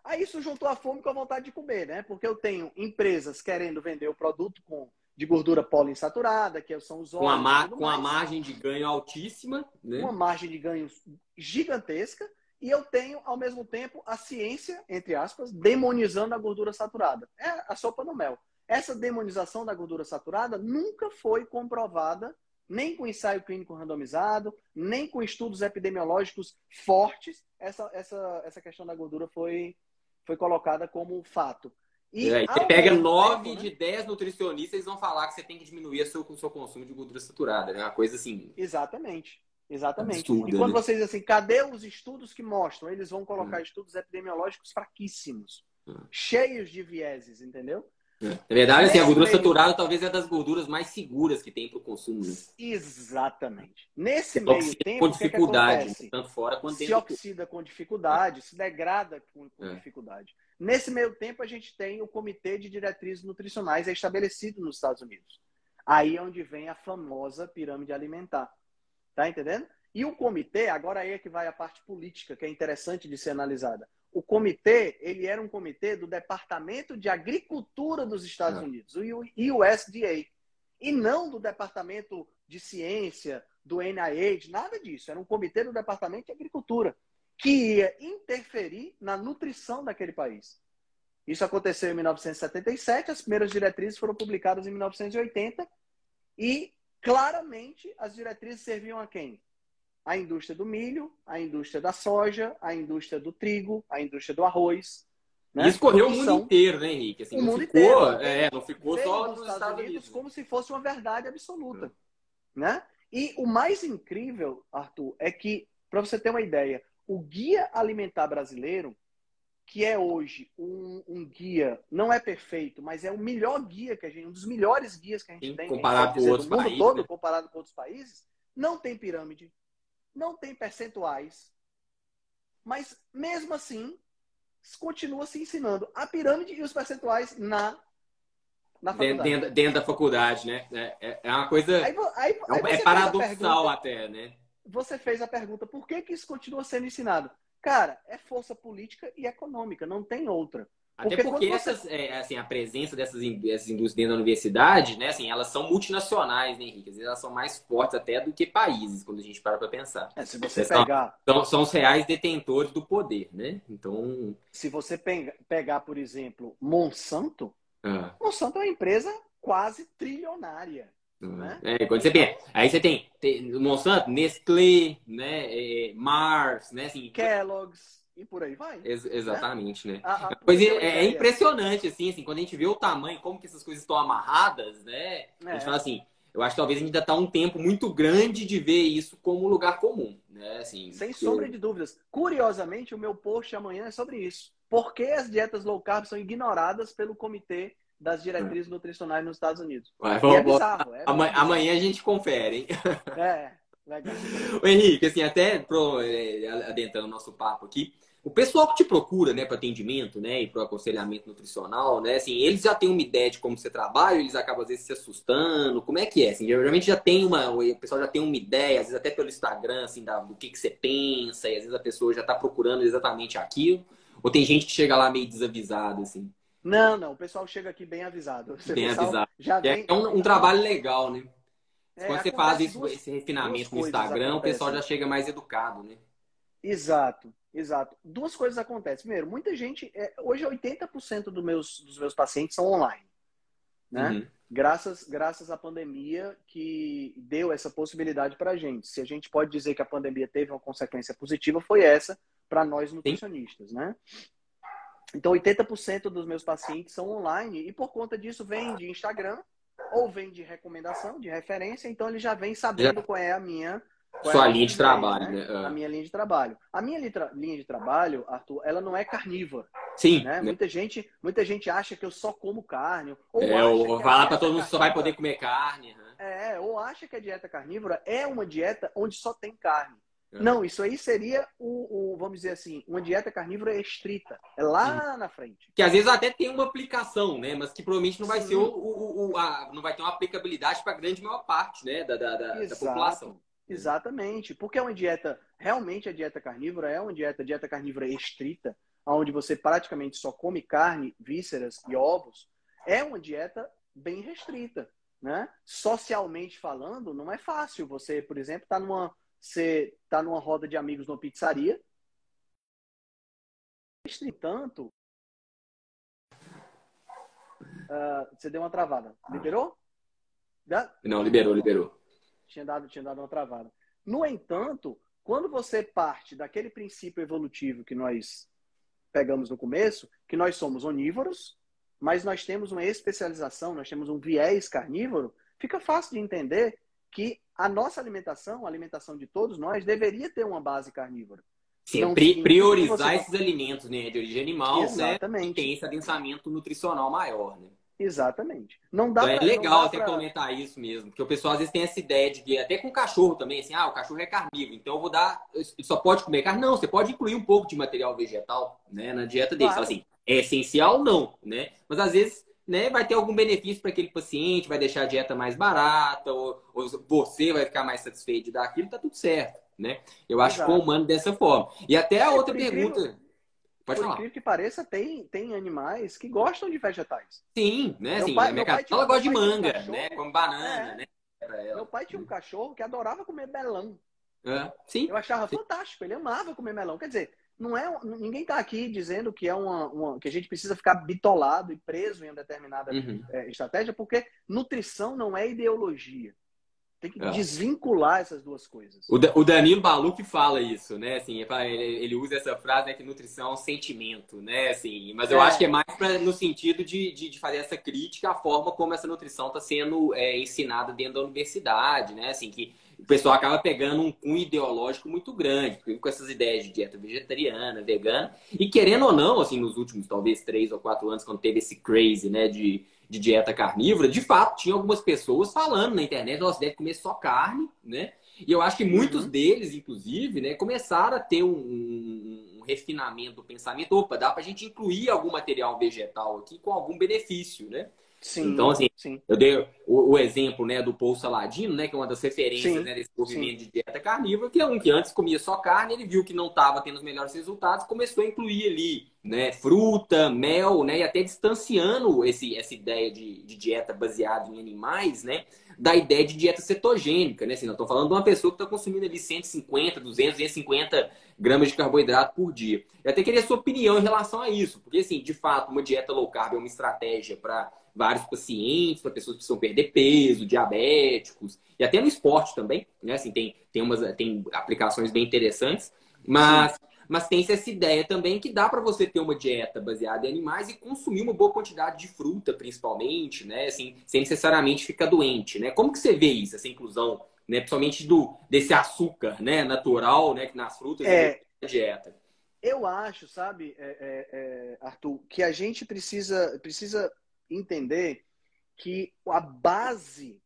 Aí isso juntou a fome com a vontade de comer, né? Porque eu tenho empresas querendo vender o produto com de gordura poliinsaturada, que são os óleos. Com, a, com a margem de ganho altíssima, né? Uma margem de ganho gigantesca. E eu tenho, ao mesmo tempo, a ciência, entre aspas, demonizando a gordura saturada. É a sopa no mel. Essa demonização da gordura saturada nunca foi comprovada, nem com ensaio clínico randomizado, nem com estudos epidemiológicos fortes. Essa, essa, essa questão da gordura foi, foi colocada como fato. E é, você pega nove tempo, de né? dez nutricionistas, eles vão falar que você tem que diminuir o seu, seu consumo de gordura saturada. É né? uma coisa assim. Exatamente. Exatamente. Absurda, e quando né? vocês assim, cadê os estudos que mostram? Eles vão colocar hum. estudos epidemiológicos fraquíssimos, hum. cheios de vieses, entendeu? É. Na verdade, assim, a gordura meio... saturada talvez é das gorduras mais seguras que tem para o consumo. Né? Exatamente. Nesse se meio tempo, com dificuldade, que que tanto fora quanto dentro. Se oxida com dificuldade, se degrada com, com é. dificuldade. Nesse meio tempo, a gente tem o Comitê de Diretrizes Nutricionais é estabelecido nos Estados Unidos. Aí é onde vem a famosa pirâmide alimentar. Tá entendendo? E o comitê, agora aí é que vai a parte política, que é interessante de ser analisada o comitê, ele era um comitê do Departamento de Agricultura dos Estados é. Unidos, o USDA, e não do Departamento de Ciência, do NIH, nada disso. Era um comitê do Departamento de Agricultura, que ia interferir na nutrição daquele país. Isso aconteceu em 1977, as primeiras diretrizes foram publicadas em 1980, e claramente as diretrizes serviam a quem? a indústria do milho, a indústria da soja, a indústria do trigo, a indústria do arroz. Né? Isso correu o mundo inteiro, né, Henrique? Assim, o mundo ficou, inteiro. É, não ficou só nos Estados, Estados Unidos, Unidos, como se fosse uma verdade absoluta. É. Né? E o mais incrível, Arthur, é que, para você ter uma ideia, o Guia Alimentar Brasileiro, que é hoje um, um, guia, não é perfeito, mas é o melhor guia que a gente, um dos melhores guias que a gente Sim, tem comparado com outros mundo países, todo, né? comparado com outros países, não tem pirâmide, não tem percentuais, mas mesmo assim continua se ensinando a pirâmide e os percentuais na na faculdade. Dentro, dentro da faculdade, né? É, é, é uma coisa aí, aí, aí é, é paradoxal pergunta, até, né? Você fez a pergunta, por que, que isso continua sendo ensinado? Cara, é força política e econômica, não tem outra. Até porque, porque essas, você... é, assim, a presença dessas, dessas indústrias dentro da universidade, né, assim, elas são multinacionais, né, Henrique? Às vezes elas são mais fortes até do que países, quando a gente para para pensar. É, se você pegar... São, são os reais detentores do poder, né? Então... Se você pegar, por exemplo, Monsanto, ah. Monsanto é uma empresa quase trilionária. Né? É, quando você pensa, aí você tem, tem Monsanto, Nestlé, né, é, Mars, né, assim, Kellogg's, e por aí vai. Ex exatamente, né? né? A, a, pois é, é, é, impressionante, assim, assim, quando a gente vê o tamanho, como que essas coisas estão amarradas, né? É. A gente fala assim, eu acho que talvez ainda está um tempo muito grande de ver isso como um lugar comum, né? Assim, Sem sombra de dúvidas. Curiosamente, o meu post amanhã é sobre isso. Por que as dietas low carb são ignoradas pelo comitê das diretrizes nutricionais nos Estados Unidos? Vai, vamos, é bizarro, é amanhã, amanhã a gente confere, hein? [LAUGHS] É, legal. O Henrique, assim, até pro, é, adentrando o nosso papo aqui, o pessoal que te procura, né, para atendimento, né, e para aconselhamento nutricional, né, assim, eles já têm uma ideia de como você trabalha, eles acabam às vezes se assustando, como é que é? Assim, geralmente já tem uma, o pessoal já tem uma ideia, às vezes até pelo Instagram, assim, da, do que, que você pensa, e às vezes a pessoa já está procurando exatamente aquilo, ou tem gente que chega lá meio desavisado, assim? Não, não, o pessoal chega aqui bem avisado. bem avisado. Já é, vem... É um, um trabalho legal, né? É, Quando você faz isso, duas, esse refinamento no Instagram, o pessoal já chega mais educado, né? Exato. Exato. Duas coisas acontecem. Primeiro, muita gente. É, hoje, 80% do meus, dos meus pacientes são online. Né? Uhum. Graças, graças à pandemia que deu essa possibilidade para a gente. Se a gente pode dizer que a pandemia teve uma consequência positiva, foi essa para nós nutricionistas. Né? Então, 80% dos meus pacientes são online e por conta disso vem de Instagram ou vem de recomendação, de referência. Então, ele já vem sabendo qual é a minha sua linha de trabalho, né? né? A minha linha de trabalho. A minha linha de trabalho, Arthur, ela não é carnívora. Sim. Né? Muita, gente, muita gente acha que eu só como carne. Ou é, ou falar para todo mundo só vai poder comer carne. Né? É, ou acha que a dieta carnívora é uma dieta onde só tem carne. É. Não, isso aí seria o, o, vamos dizer assim, uma dieta carnívora estrita. É lá Sim. na frente. Que às vezes até tem uma aplicação, né? Mas que provavelmente não vai Sim. ser o, o, o a, não vai ter uma aplicabilidade para a grande maior parte, né? Da, da, da, da população. Exatamente. Porque é uma dieta, realmente a dieta carnívora é uma dieta, dieta carnívora estrita, onde você praticamente só come carne, vísceras e ovos. É uma dieta bem restrita, né? Socialmente falando, não é fácil. Você, por exemplo, está numa você está numa roda de amigos numa pizzaria. Entretanto, uh, você deu uma travada. Liberou? Não, liberou, liberou. Tinha dado, tinha dado uma travada. No entanto, quando você parte daquele princípio evolutivo que nós pegamos no começo, que nós somos onívoros, mas nós temos uma especialização, nós temos um viés carnívoro, fica fácil de entender que a nossa alimentação, a alimentação de todos nós, deveria ter uma base carnívora. Sim, então, priorizar esses alimentos né, de origem animal, Exatamente. né? Que tem esse adensamento nutricional maior, né? Exatamente. Não dá então, pra, é legal até pra... comentar isso mesmo, porque o pessoal às vezes tem essa ideia de que até com cachorro também, assim, ah, o cachorro é carnívoro, então eu vou dar, só pode comer carne. Não, você pode incluir um pouco de material vegetal, né, na dieta dele. Claro. assim, é essencial não, né? Mas às vezes né, vai ter algum benefício para aquele paciente, vai deixar a dieta mais barata, ou, ou, você vai ficar mais satisfeito de dar aquilo, tá tudo certo, né? Eu acho Exato. que humano dessa forma. E até a outra pergunta. Incrível, Pode por falar. incrível que pareça, tem, tem animais que gostam de vegetais. Sim, né? Assim, pai, minha pai ela gosta de manga, um né? Como banana, é. né? Meu pai tinha um cachorro que adorava comer melão. É. Sim. Eu achava sim. fantástico, ele amava comer melão. Quer dizer, não é ninguém está aqui dizendo que é uma, uma, que a gente precisa ficar bitolado e preso em uma determinada uhum. é, estratégia, porque nutrição não é ideologia. Tem que é. desvincular essas duas coisas. O, o Danilo Baluc fala isso, né? Assim, ele, ele usa essa frase né, que nutrição é um sentimento, né? Assim, mas eu é. acho que é mais pra, no sentido de, de, de, fazer essa crítica à forma como essa nutrição está sendo é, ensinada dentro da universidade, né? Assim, que o pessoal acaba pegando um cunho ideológico muito grande, com essas ideias de dieta vegetariana, vegana, e querendo ou não, assim, nos últimos talvez três ou quatro anos, quando teve esse crazy, né, de, de dieta carnívora, de fato, tinha algumas pessoas falando na internet, você deve comer só carne, né? E eu acho que muitos uhum. deles, inclusive, né, começaram a ter um, um, um, refinamento do pensamento. Opa, dá pra gente incluir algum material vegetal aqui com algum benefício, né? Sim, então, assim, sim. eu dei o, o, exemplo né, do Paul Saladino, né, que é uma das referências né, desse movimento de dieta carnívora, que é um que antes comia só carne, ele viu que não estava tendo os melhores resultados, começou a incluir ali né, fruta, mel, né, e até distanciando esse, essa ideia de, de dieta baseada em animais, né, da ideia de dieta cetogênica, né? Assim, não estou falando de uma pessoa que está consumindo ali 150, 200, 250 gramas de carboidrato por dia. Eu até queria a sua opinião em relação a isso, porque, assim, de fato, uma dieta low carb é uma estratégia para vários pacientes, para pessoas que precisam perder peso, diabéticos, e até no esporte também, né? Assim, tem, tem, umas, tem aplicações bem interessantes, mas, mas tem essa ideia também que dá para você ter uma dieta baseada em animais e consumir uma boa quantidade de fruta, principalmente, né? Assim, sem necessariamente ficar doente, né? Como que você vê isso, essa inclusão, né? Principalmente do, desse açúcar, né? Natural, né? Que nas frutas é... e dieta. Eu acho, sabe, é, é, é, Arthur, que a gente precisa, precisa entender que a base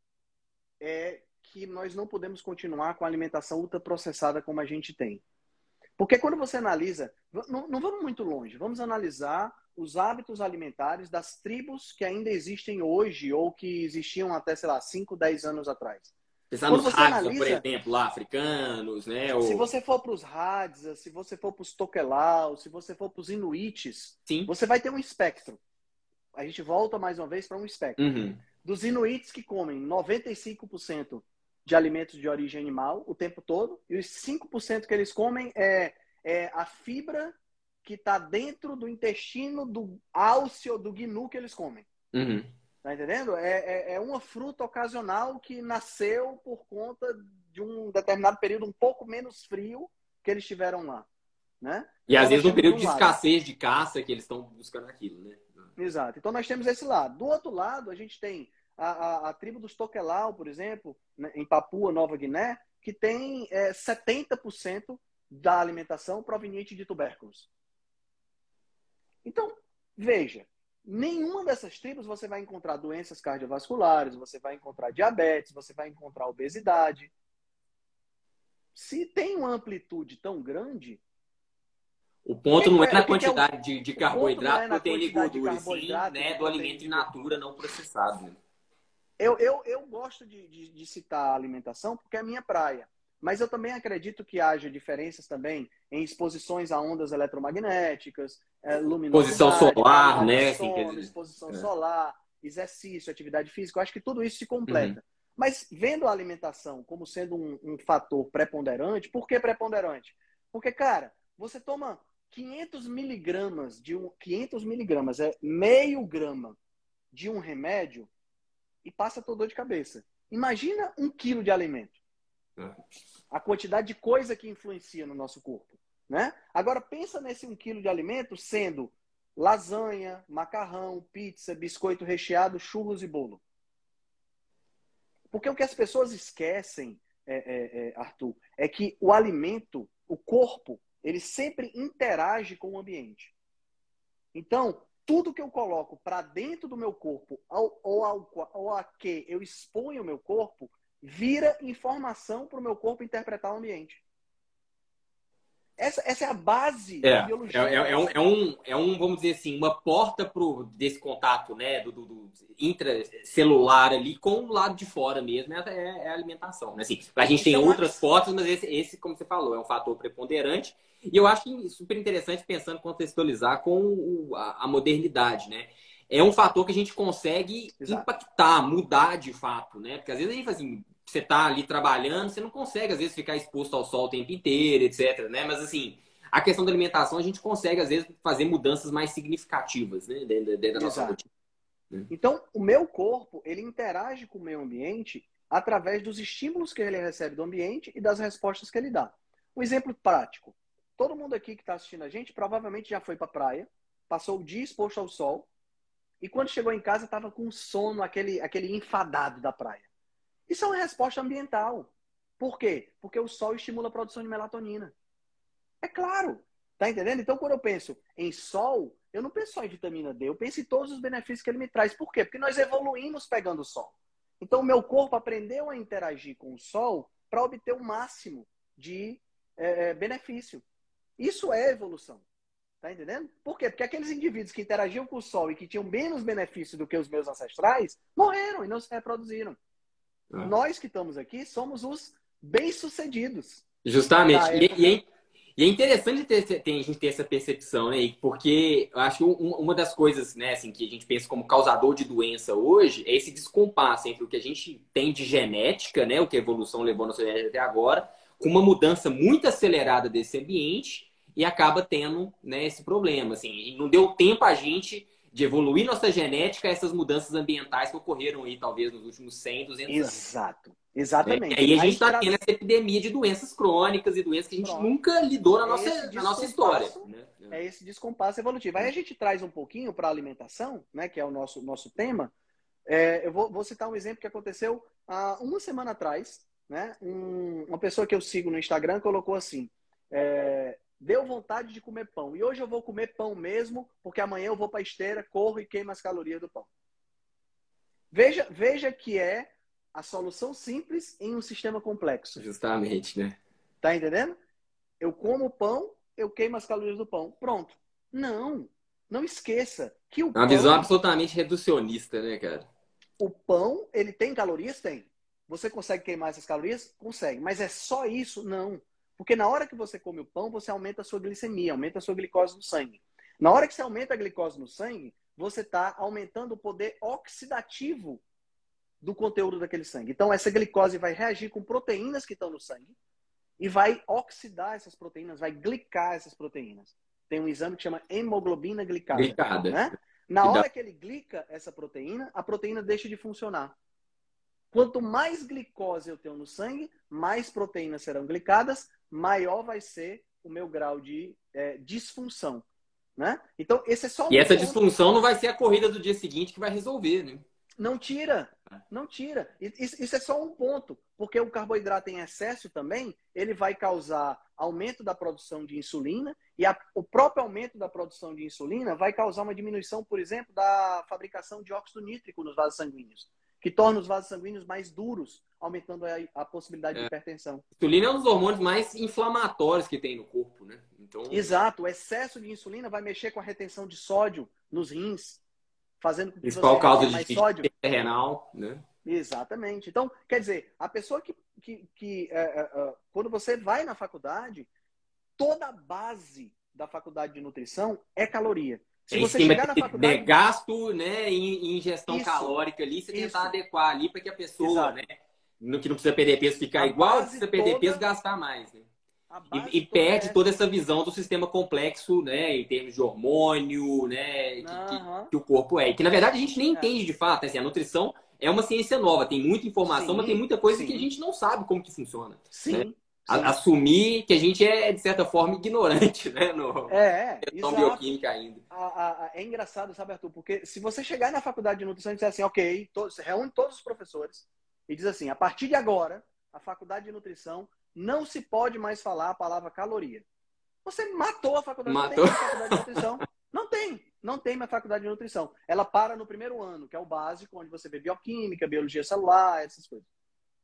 é que nós não podemos continuar com a alimentação ultraprocessada como a gente tem. Porque quando você analisa, não, não, vamos muito longe, vamos analisar os hábitos alimentares das tribos que ainda existem hoje ou que existiam até, sei lá, 5, 10 anos atrás. Pensar nos Hadza, por exemplo, lá, africanos, né? Ou... Se você for para os Hadza, se você for para os Tokelau, se você for para os Inuites, Sim. você vai ter um espectro a gente volta mais uma vez para um espectro. Uhum. Dos inuits que comem 95% de alimentos de origem animal o tempo todo, e os 5% que eles comem é, é a fibra que está dentro do intestino do álceo do gnu que eles comem. Uhum. Tá entendendo? É, é, é, uma fruta ocasional que nasceu por conta de um determinado período um pouco menos frio que eles tiveram lá. Né? E às então, vezes um período de escassez de caça que eles estão buscando aquilo, né? Exato. Então nós temos esse lado. Do outro lado, a gente tem a, a, a tribo dos Tokelau, por exemplo, né, em Papua Nova Guiné, que tem é, 70% da alimentação proveniente de tubérculos. Então, veja, nenhuma dessas tribos você vai encontrar doenças cardiovasculares, você vai encontrar diabetes, você vai encontrar obesidade. se tem uma amplitude tão grande. O ponto não é, é na quantidade é o, de, de carboidrato, é proteína e gordura, sim, né, do alimento in natura não processado. Eu, eu, eu gosto de, de, de citar a alimentação porque é a minha praia. Mas eu também acredito que haja diferenças também em exposições a ondas eletromagnéticas, é, exposição solar, né? Sono, exposição é. solar, exercício, atividade física. Eu acho que tudo isso se completa. Uhum. Mas vendo a alimentação como sendo um, um fator preponderante, por que preponderante? Porque, cara, você toma 500 miligramas de um 500 miligramas é meio grama de um remédio e passa tua dor de cabeça. Imagina um quilo de alimento. É. A quantidade de coisa que influencia no nosso corpo. Né? Agora, pensa nesse um quilo de alimento sendo lasanha, macarrão, pizza, biscoito recheado, churros e bolo. Porque o que as pessoas esquecem, é, é, é, Arthur, é que o alimento, o corpo, ele sempre interage com o ambiente. Então, tudo que eu coloco para dentro do meu corpo ou, ao, ou a que eu exponho o meu corpo, vira informação para o meu corpo interpretar o ambiente. Essa, essa é a base é, da biologia. É, é, é, um, é, um, é um, vamos dizer assim, uma porta pro, desse contato né, do, do, do intracelular ali com o lado de fora mesmo, é, é, é a alimentação. Né? Assim, a gente então, tem outras portas, mas esse, esse, como você falou, é um fator preponderante. E eu acho super interessante pensando contextualizar com o, a, a, modernidade, né? É um fator que a gente consegue Exato. impactar, mudar de fato, né? Porque às vezes a gente assim, você tá ali trabalhando, você não consegue às vezes ficar exposto ao sol o tempo inteiro, etc, né? Mas assim, a questão da alimentação a gente consegue às vezes fazer mudanças mais significativas, né, dentro, dentro da nossa rotina. Né? Então, o meu corpo, ele interage com o meio ambiente através dos estímulos que ele recebe do ambiente e das respostas que ele dá. Um exemplo prático. Todo mundo aqui que está assistindo a gente provavelmente já foi para a praia, passou o dia exposto ao sol e quando chegou em casa estava com sono, aquele, aquele enfadado da praia. Isso é uma resposta ambiental. Por quê? Porque o sol estimula a produção de melatonina. É claro. Tá entendendo? Então, quando eu penso em sol, eu não penso só em vitamina D, eu penso em todos os benefícios que ele me traz. Por quê? Porque nós evoluímos pegando o sol. Então, o meu corpo aprendeu a interagir com o sol para obter o máximo de é, benefício. Isso é evolução. Tá entendendo? Por quê? Porque aqueles indivíduos que interagiam com o Sol e que tinham menos benefício do que os meus ancestrais morreram e não se reproduziram. É. Nós que estamos aqui somos os bem-sucedidos. Justamente. E, e, é, e, é, interessante ter, ter, a gente ter essa percepção, né? Porque eu acho que uma das coisas né, assim, que a gente pensa como causador de doença hoje é esse descompasso entre o que a gente tem de genética, né? O que a evolução levou nossa genética até agora, com uma mudança muito acelerada desse ambiente e acaba tendo né, esse problema. Assim, não deu tempo a gente de evoluir nossa genética essas mudanças ambientais que ocorreram aí, talvez, nos últimos 100, 200 anos. Exato. Exatamente. É, e aí a gente está tendo essa epidemia de doenças crônicas e doenças que a gente Pronto. nunca lidou na é nossa, na nossa história. Né? É esse descompasso evolutivo. Aí a gente traz um pouquinho para a alimentação, né, que é o nosso, nosso tema. É, eu vou, vou, citar um exemplo que aconteceu há uma semana atrás. Né? Um, uma pessoa que eu sigo no Instagram colocou assim: é, deu vontade de comer pão. E hoje eu vou comer pão mesmo, porque amanhã eu vou para a esteira, corro e queimo as calorias do pão. Veja, veja que é a solução simples em um sistema complexo. Justamente, né? Tá entendendo? Eu como pão, eu queimo as calorias do pão. Pronto. Não. Não esqueça que o Uma pão... visão absolutamente reducionista, né, cara? O pão, ele tem calorias? Tem. Você consegue queimar essas calorias? Consegue. Mas é só isso? Não. Porque na hora que você come o pão, você aumenta a sua glicemia, aumenta a sua glicose no sangue. Na hora que você aumenta a glicose no sangue, você está aumentando o poder oxidativo do conteúdo daquele sangue. Então, essa glicose vai reagir com proteínas que estão no sangue e vai oxidar essas proteínas, vai glicar essas proteínas. Tem um exame que chama hemoglobina glicada. Glicada. Né? Na hora que ele glica essa proteína, a proteína deixa de funcionar. Quanto mais glicose eu tenho no sangue, mais proteínas serão glicadas, maior vai ser o meu grau de é, disfunção. Né? Então, esse é só um E essa ponto. disfunção não vai ser a corrida do dia seguinte que vai resolver, né? Não tira. Não tira. Isso é só um ponto. Porque o carboidrato em excesso também, ele vai causar aumento da produção de insulina e a, o próprio aumento da produção de insulina vai causar uma diminuição, por exemplo, da fabricação de óxido nítrico nos vasos sanguíneos. Que torna os vasos sanguíneos mais duros, aumentando a, a possibilidade é. de hipertensão. Insulina é um dos hormônios mais inflamatórios que tem no corpo, né? Então... Exato, o excesso de insulina vai mexer com a retenção de sódio nos rins, fazendo com que Principal causa mais de sódio. renal, né? Exatamente. Então, quer dizer, a pessoa que, que, que é, é, é, quando você vai na faculdade, toda a base da faculdade de nutrição é caloria. Se é você chegar na faculdade... gasto né, em ingestão isso, calórica ali, você isso. tentar adequar ali para que a pessoa, Exato. né, no, que não precisa perder peso, ficar a igual, precisa perder toda... peso, gastar mais. Né? E, e perde é... toda essa visão do sistema complexo, né, em termos de hormônio, né, que, uhum. que, que o corpo é. E que na verdade a gente nem é. entende de fato. Assim, a nutrição é uma ciência nova, tem muita informação, sim, mas tem muita coisa sim. que a gente não sabe como que funciona. Sim. Né? Assumir que a gente é, de certa forma, ignorante, né? No, é, questão bioquímica ainda. A, a, a, é engraçado, sabe, Arthur? Porque se você chegar na faculdade de nutrição e disser assim, ok, todos, reúne todos os professores e diz assim, a partir de agora, a faculdade de nutrição não se pode mais falar a palavra caloria. Você matou a faculdade, matou. Não tem faculdade de nutrição. Não tem, não tem mais faculdade de nutrição. Ela para no primeiro ano, que é o básico, onde você vê bioquímica, biologia celular, essas coisas.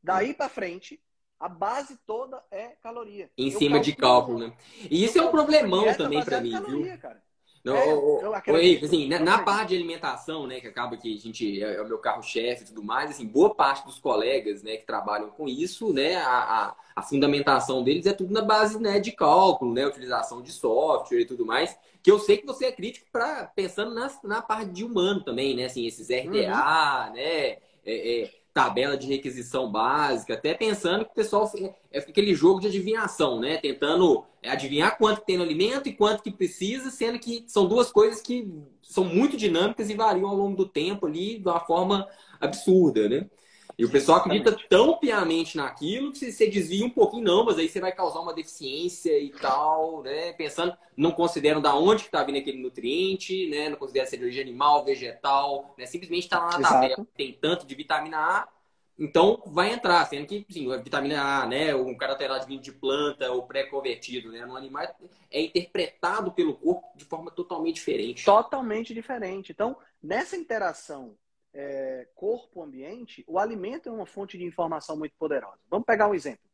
Daí para frente, a base toda é caloria. Em eu cima de cálculo, né? E isso é um problemão também para mim, caloria, viu? Cara. Não, é, o, assim, na, na, parte de alimentação, né, que acaba que a gente é, é o meu carro-chefe e tudo mais, assim, boa parte dos colegas, né, que trabalham com isso, né, a, a, a, fundamentação deles é tudo na base, né, de cálculo, né, utilização de software e tudo mais, que eu sei que você é crítico para pensando na, na parte de humano também, né, assim, esses RDA, uhum. né, é, é, tabela de requisição básica, até pensando que o pessoal é aquele jogo de adivinhação, né? Tentando adivinhar quanto tem no alimento e quanto que precisa, sendo que são duas coisas que são muito dinâmicas e variam ao longo do tempo ali de uma forma absurda, né? E o pessoal acredita tão piamente naquilo que você desvia um pouquinho, não, mas aí você vai causar uma deficiência e tal, né? Pensando, não consideram da onde que tá vindo aquele nutriente, né? Não consideram se é de origem animal, vegetal, né? Simplesmente está lá na Exato. tabela, tem tanto de vitamina A, então vai entrar, sendo que, sim, a vitamina A, né? Um cara terá de de planta ou pré-convertido, né? No animal é interpretado pelo corpo de forma totalmente diferente. Totalmente diferente. Então, nessa interação é, corpo-ambiente, o alimento é uma fonte de informação muito poderosa. Vamos pegar um exemplo.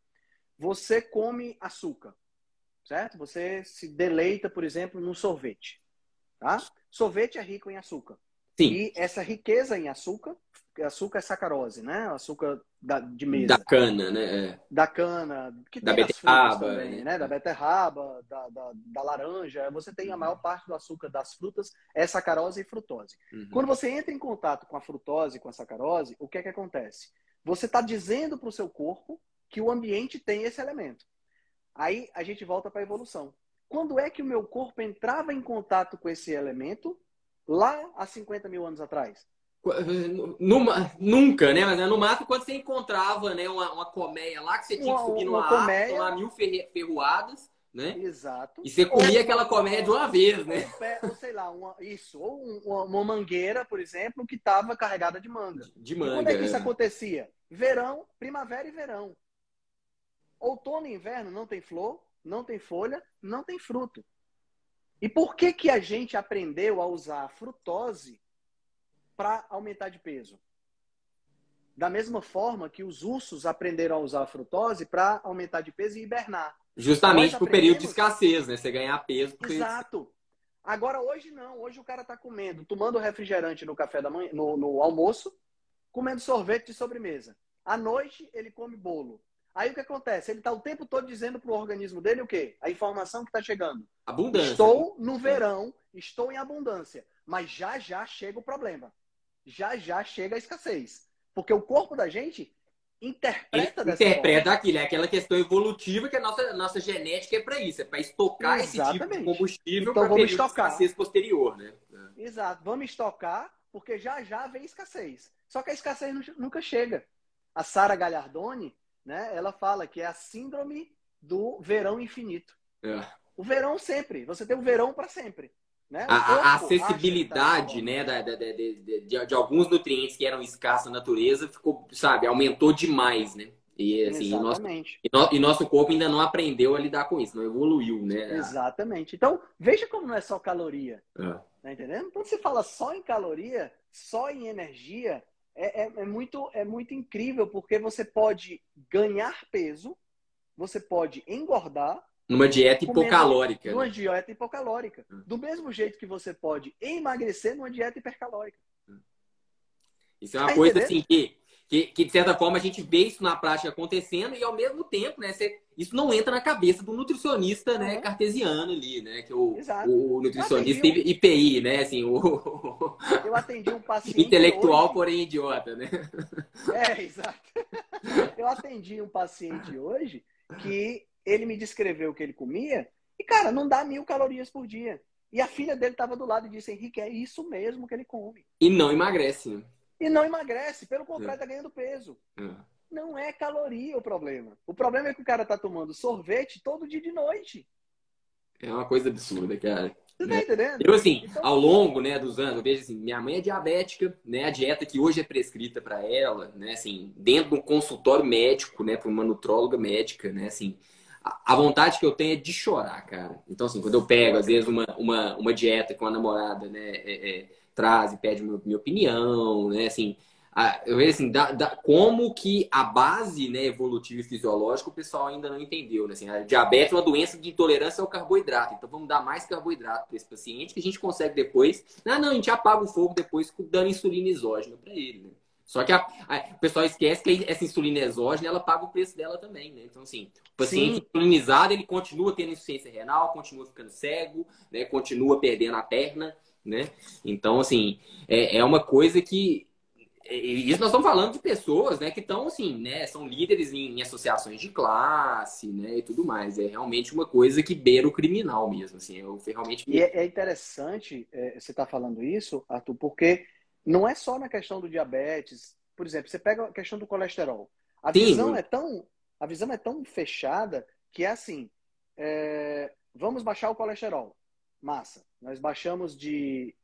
Você come açúcar, certo? Você se deleita, por exemplo, num sorvete. Tá? Sorvete é rico em açúcar. Sim. E essa riqueza em açúcar, açúcar é sacarose, né? Açúcar da, de mesa. Da cana, né? É. Da cana, que da beterraba, também, né? Da beterraba, da, da, da, laranja. Você tem a maior parte do açúcar das frutas, é sacarose e frutose. Uhum. Quando você entra em contato com a frutose, com a sacarose, o que é que acontece? Você está dizendo para o seu corpo que o ambiente tem esse elemento. Aí a gente volta para a evolução. Quando é que o meu corpo entrava em contato com esse elemento lá há 50 mil anos atrás? Nunca, né? Mas no máximo quando você encontrava né, uma, uma colmeia lá que você tinha que subir numa árvore, tomar mil ferroadas, né? Exato. E você comia ou, aquela colmeia de uma vez, né? Ou, sei lá, uma, isso. Ou uma, uma mangueira, por exemplo, que estava carregada de manga. De, de manga. E quando é que isso é. acontecia? Verão, primavera e verão. Outono e inverno não tem flor, não tem folha, não tem fruto. E por que, que a gente aprendeu a usar a frutose para aumentar de peso? Da mesma forma que os ursos aprenderam a usar a frutose para aumentar de peso e hibernar. Justamente para o período de escassez, né? Você ganhar peso. Porque... Exato. Agora, hoje não. Hoje o cara está comendo, tomando refrigerante no café da manhã, no, no almoço, comendo sorvete de sobremesa. À noite, ele come bolo. Aí o que acontece? Ele está o tempo todo dizendo para o organismo dele o quê? A informação que está chegando. Abundância. Estou no verão, estou em abundância. Mas já já chega o problema. Já já chega a escassez. Porque o corpo da gente interpreta dessa Interpreta forma. aquilo. É aquela questão evolutiva que a nossa, nossa genética é para isso. É para estocar Exatamente. esse tipo de combustível então, para estocar. escassez posterior. Né? Exato. Vamos estocar porque já já vem escassez. Só que a escassez nunca chega. A Sara Galhardoni né? Ela fala que é a síndrome do verão infinito. É. O verão sempre, você tem o verão para sempre. Né? A, a, acessibilidade tá né, da, da, de, de, de, de, alguns nutrientes que eram escassos na natureza ficou, sabe, aumentou demais, né? E, assim, Exatamente. E, nosso, e nosso corpo ainda não aprendeu a lidar com isso, não evoluiu, né? Exatamente. Então, veja como não é só caloria. É. Tá entendendo? Quando você fala só em caloria, só em energia, é, é, é, muito, é muito incrível, porque você pode ganhar peso, você pode engordar. Numa dieta hipocalórica. Numa né? dieta hipocalórica. Hum. Do mesmo jeito que você pode emagrecer numa dieta hipercalórica. Isso é uma tá coisa entendendo? assim que que, que, de certa forma, a gente vê isso na prática acontecendo e, ao mesmo tempo, né, você, isso não entra na cabeça do nutricionista né, uhum. cartesiano ali, né? Que o, o nutricionista atendi... IPI, né? Assim, o... [LAUGHS] Eu atendi um paciente. Intelectual, hoje... porém idiota, né? É, exato. Eu atendi um paciente hoje que ele me descreveu o que ele comia e, cara, não dá mil calorias por dia. E a filha dele estava do lado e disse, Henrique, é isso mesmo que ele come. E não emagrece, né? E não emagrece, pelo contrário, está é. ganhando peso. É. Não é caloria o problema. O problema é que o cara está tomando sorvete todo dia de noite. É uma coisa absurda, cara. Você tá entendendo? Eu, assim, então... ao longo né, dos anos, eu vejo assim, minha mãe é diabética, né? A dieta que hoje é prescrita para ela, né? Assim, dentro de um consultório médico, né? Para uma nutróloga médica, né? Assim, a vontade que eu tenho é de chorar, cara. Então, assim, quando eu pego, às vezes, uma, uma, uma dieta com a namorada, né? É, é, traz e pede minha, minha opinião, né? Assim, a, eu vejo assim, da, da, como que a base né, evolutiva e fisiológica o pessoal ainda não entendeu. Né? Assim, a diabetes é uma doença de intolerância ao carboidrato. Então vamos dar mais carboidrato para esse paciente que a gente consegue depois. Ah, não, a gente apaga o fogo depois dando insulina exógena para ele. Né? Só que a, a, o pessoal esquece que essa insulina exógena ela paga o preço dela também, né? Então, assim, o paciente Sim. insulinizado ele continua tendo insuficiência renal, continua ficando cego, né? continua perdendo a perna né? Então, assim, é, é uma coisa que isso nós estamos falando de pessoas, né, que estão assim, né, são líderes em, em, associações de classe, né, e tudo mais. É realmente uma coisa que beira o criminal mesmo, assim. Eu realmente. E é, é interessante é, você estar tá falando isso, Arthur, porque não é só na questão do diabetes. Por exemplo, você pega a questão do colesterol. A Sim, visão é tão, a visão é tão fechada que é assim. É, vamos baixar o colesterol. Massa. Nós baixamos de.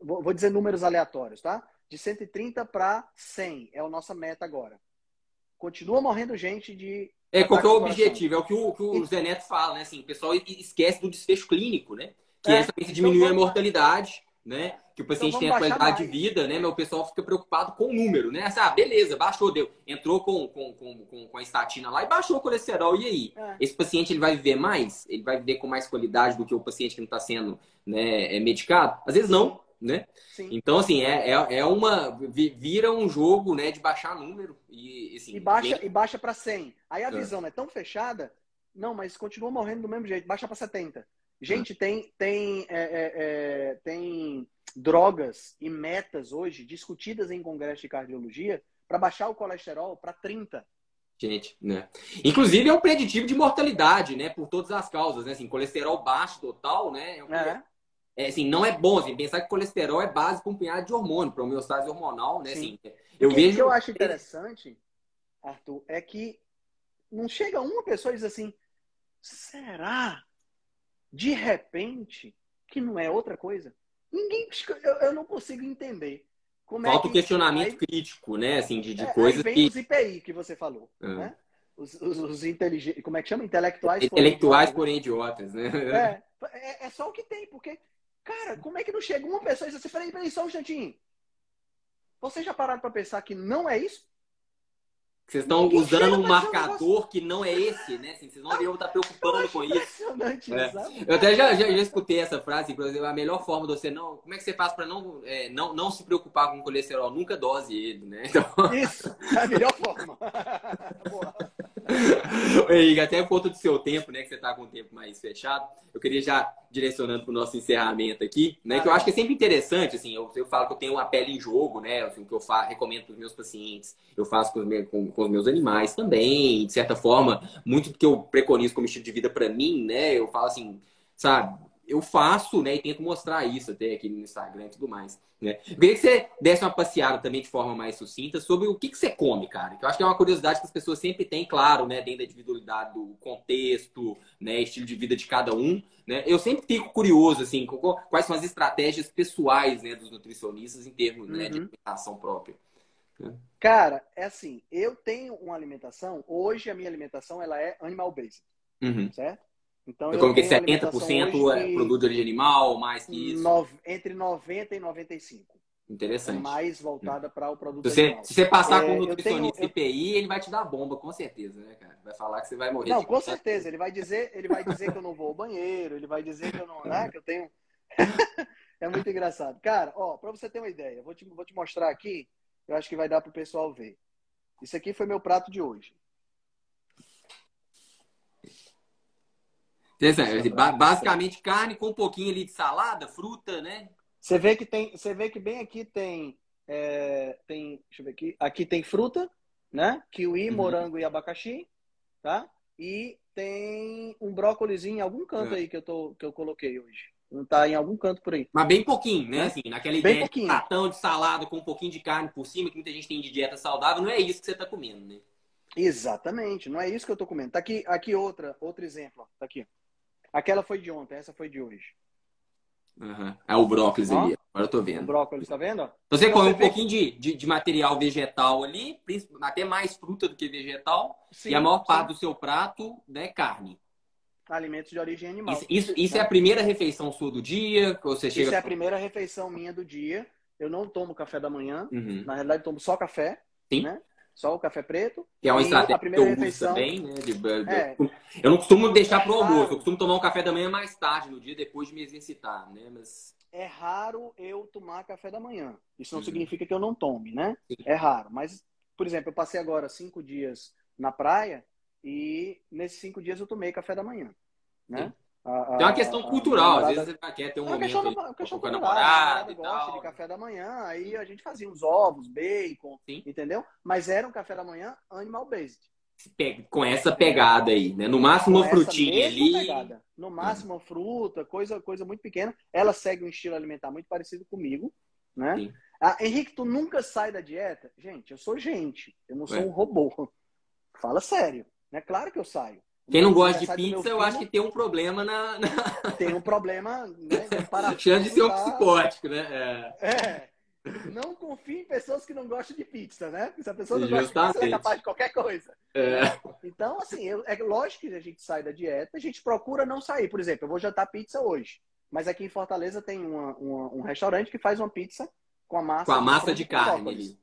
Vou dizer números aleatórios, tá? De 130 para 100 é a nossa meta agora. Continua morrendo gente de. É, qual é o objetivo? É o que o, que o Zé Neto fala, né? Assim, o pessoal esquece do desfecho clínico, né? Que é, é diminuir então, a mortalidade né? Que o paciente então tem a qualidade de vida, né? Mas o pessoal fica preocupado com o número, né? Assim, ah, beleza, baixou, deu. Entrou com, com, com, com a estatina lá e baixou o colesterol. E aí? É. Esse paciente ele vai viver mais? Ele vai viver com mais qualidade do que o paciente que não está sendo né, é, medicado? Às vezes não, né? Sim. Então, assim, é, é, é, uma. Vira um jogo né, de baixar número. E, assim, e baixa, vem... e baixa para 100. Aí a é. visão é tão fechada. Não, mas continua morrendo do mesmo jeito. Baixa para 70. Gente, tem, tem, é, é, é, tem drogas e metas hoje discutidas em congresso de cardiologia para baixar o colesterol para 30. Gente, né? Inclusive é um preditivo de mortalidade, né? Por todas as causas, né? Assim, colesterol baixo total, né? É, um... é. é assim, não é bom assim, pensar que colesterol é base para um punhado de hormônio, para homeostase hormonal, né? Assim, eu o vejo... que eu acho interessante, Arthur, é que não chega uma pessoa e diz assim, será de repente, que não é outra coisa. Ninguém, eu, eu não consigo entender. Como é Falta é que, questionamento crítico, né? Assim, de, de é, coisas vem que... os IPI que você falou, é. né? Os, os, os inteligentes, como é que chama? Intelectuais. Intelectuais porém idiotas, né? É, é, é, só o que tem, porque, cara, como é que não chega uma pessoa e diz assim, peraí, peraí, só um instantinho. Vocês já pararam para pensar que não é isso? Vocês estão usando um marcador que não é esse, né? Assim, vocês não deveriam estar preocupando com isso. É. Eu até já, já, já, escutei essa frase, inclusive, a melhor forma de você não. Como é que você faz para não, é, não, não se preocupar com o colesterol? Nunca dose ele, né? [LAUGHS] Então... Isso, é a melhor forma. [LAUGHS] [LAUGHS] Henrique, até por conta do seu tempo, né? Que você está com o tempo mais fechado, eu queria já direcionando para o nosso encerramento aqui, né? Ah, que eu acho que é sempre interessante, assim, eu, eu falo que eu tenho uma pele em jogo, né? Assim, que eu faço, recomendo para os meus pacientes, eu faço com os, meus, com, com os meus animais também, de certa forma, muito do que eu preconizo como estilo de vida para mim, né? Eu falo assim, sabe? Eu faço, né, e tento mostrar isso até aqui no Instagram e tudo mais, né? Eu queria que você desse uma passeada também de forma mais sucinta sobre o que, que você come, cara. Que eu acho que é uma curiosidade que as pessoas sempre têm, claro, né, dentro da individualidade do contexto, né, estilo de vida de cada um, né? Eu sempre fico curioso, assim, quais são as estratégias pessoais, né, dos nutricionistas em termos uhum. né, de uhum. alimentação própria. Né? Cara, é assim, eu tenho uma alimentação, hoje a minha alimentação, ela é animal-based, uhum. certo? Então, eu como que 70% é produto de origem animal, mais que isso? No, entre 90% e 95%. Interessante. mais voltada para o produto se você, animal. se você passar É, com eu nutricionista tenho- IPI, ele vai te dar bomba, com certeza, né, cara? Vai falar que você vai morrer. Não, com certeza. Ele vai dizer, ele vai dizer que eu não vou ao banheiro, ele vai dizer que eu não, né, que eu tenho. [LAUGHS] é muito engraçado. Cara, ó, para você ter uma ideia, eu vou te, vou te mostrar aqui, eu acho que vai dar pro pessoal ver. Isso aqui foi meu prato de hoje. Interessante. Ba- Basicamente, carne com um pouquinho ali de salada, fruta, né? Você vê que tem, você vê que bem aqui tem, é, tem, deixa eu ver aqui, aqui tem fruta, né? Kiwi, Uhum. morango e abacaxi, tá? E tem um brócolizinho em algum canto É. aí que eu tô, que eu coloquei hoje. Não tá em algum canto por aí. Mas bem pouquinho, né? Né? Assim, naquela Bem ideia pouquinho. de de salada com um pouquinho de carne por cima, que muita gente tem de dieta saudável, não é isso que você tá comendo, né? Exatamente, não é isso que eu tô comendo. Tá aqui, aqui outra, outro exemplo, ó. tá aqui. Aquela foi de ontem, essa foi de hoje. É o brócolis Ó. ali, agora eu tô O vendo. brócolis, tá vendo? Então você come um vê pouquinho de, de, de material vegetal ali, até mais fruta do que vegetal, Sim, e a maior sim. parte do seu prato, né, carne. alimentos de origem animal. Isso, isso, isso é a primeira refeição sua do dia, que você chega... Isso é a primeira refeição minha do dia. Eu não tomo café da manhã. Uhum. Na realidade, eu tomo só café, Sim. né? Só o café preto. Que é uma estratégia a primeira refeição- também, né? de- É. Eu não costumo deixar pro Claro. almoço, eu costumo tomar um café da manhã mais tarde no dia, depois de me exercitar, né? Mas É raro eu tomar café da manhã. Isso não Uhum. significa que eu não tome, né? Sim. É raro. Mas, por exemplo, eu passei agora cinco dias na praia e nesses cinco dias eu tomei café da manhã, né? Sim. A- a- tem uma questão cultural, às vezes você quer ter um É momento questão, aí questão com a namorada e gosta tal. de café da manhã, aí a gente fazia uns ovos, bacon, Sim. entendeu? Mas era um café da manhã animal based. Pe- Com essa pegada aí, né? No máximo uma Com frutinha ali. pegada. No máximo, uma fruta, coisa, coisa muito pequena. Ela segue um estilo alimentar muito parecido comigo, né? Sim. Ah, Henrique, tu nunca sai da dieta? Gente, eu sou gente. Eu não sou um robô. Fala sério. É claro que eu saio. Quem não gosta de aniversário do pizza, eu acho que tem um problema na, na... [LAUGHS] tem um problema, né? [LAUGHS] chance de ser um psicótico, né? É. É. Não confie em pessoas que não gostam de pizza, né? Porque se a pessoa não gosta de pizza, ela é Justamente. capaz de qualquer coisa. É. Então, assim, eu- é lógico que a gente sai da dieta, a gente procura não sair. Por exemplo, eu vou jantar pizza hoje. Mas aqui em Fortaleza tem uma- uma- um restaurante que faz uma pizza com a massa, Com a massa de com carne.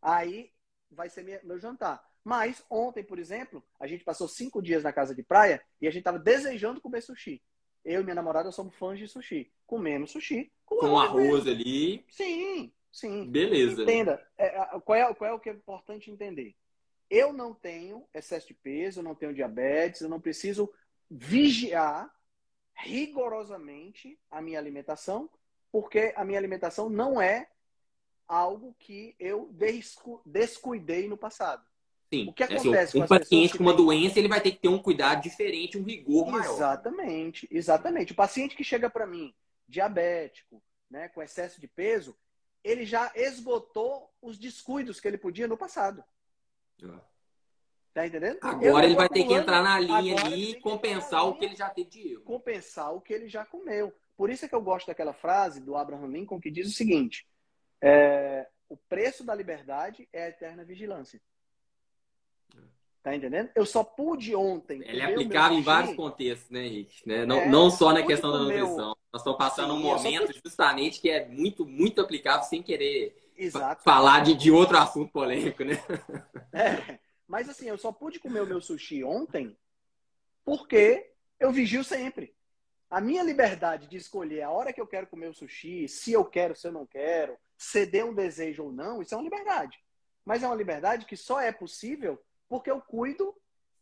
Aí vai ser minha- meu jantar. Mas ontem, por exemplo, a gente passou cinco dias na casa de praia e a gente tava desejando comer sushi. Eu e minha namorada somos fãs de sushi. Comemos sushi com, Com arroz arroz ali, Sim, sim. beleza. Entenda, é, qual, é, qual é o que é importante entender? Eu não tenho excesso de peso, eu não tenho diabetes, eu não preciso vigiar rigorosamente a minha alimentação, porque a minha alimentação não é algo que eu descu- descuidei no passado. Sim. O que É assim, acontece com um as pessoas paciente com uma doença, ele vai ter que ter um cuidado diferente, um rigor maior. Exatamente, exatamente. O paciente que chega para mim diabético, né, com excesso de peso, ele já esgotou os descuidos que ele podia no passado. Tá entendendo? Agora ele vai ter que entrar na linha agora ali e compensar na o linha, que ele já teve de erro. compensar o que ele já comeu. Por isso é que eu gosto daquela frase do Abraham Lincoln que diz o seguinte: é, o preço da liberdade é a eterna vigilância. Tá entendendo? Eu só pude ontem. Ele é meu aplicável em vários contextos, né, Henrique? Né? Não, É, não só na pude questão da nutrição. Nós estamos passando um Sim, só momento justamente que é muito, muito aplicável sem querer Exato. falar de, de outro assunto polêmico, né? [LAUGHS] É, mas assim, eu só pude comer o meu sushi ontem porque eu vigio sempre. A minha liberdade de escolher a hora que eu quero comer o sushi, se eu quero, se eu não quero, ceder um desejo ou não, isso é uma liberdade. Mas é uma liberdade que só é possível porque eu cuido.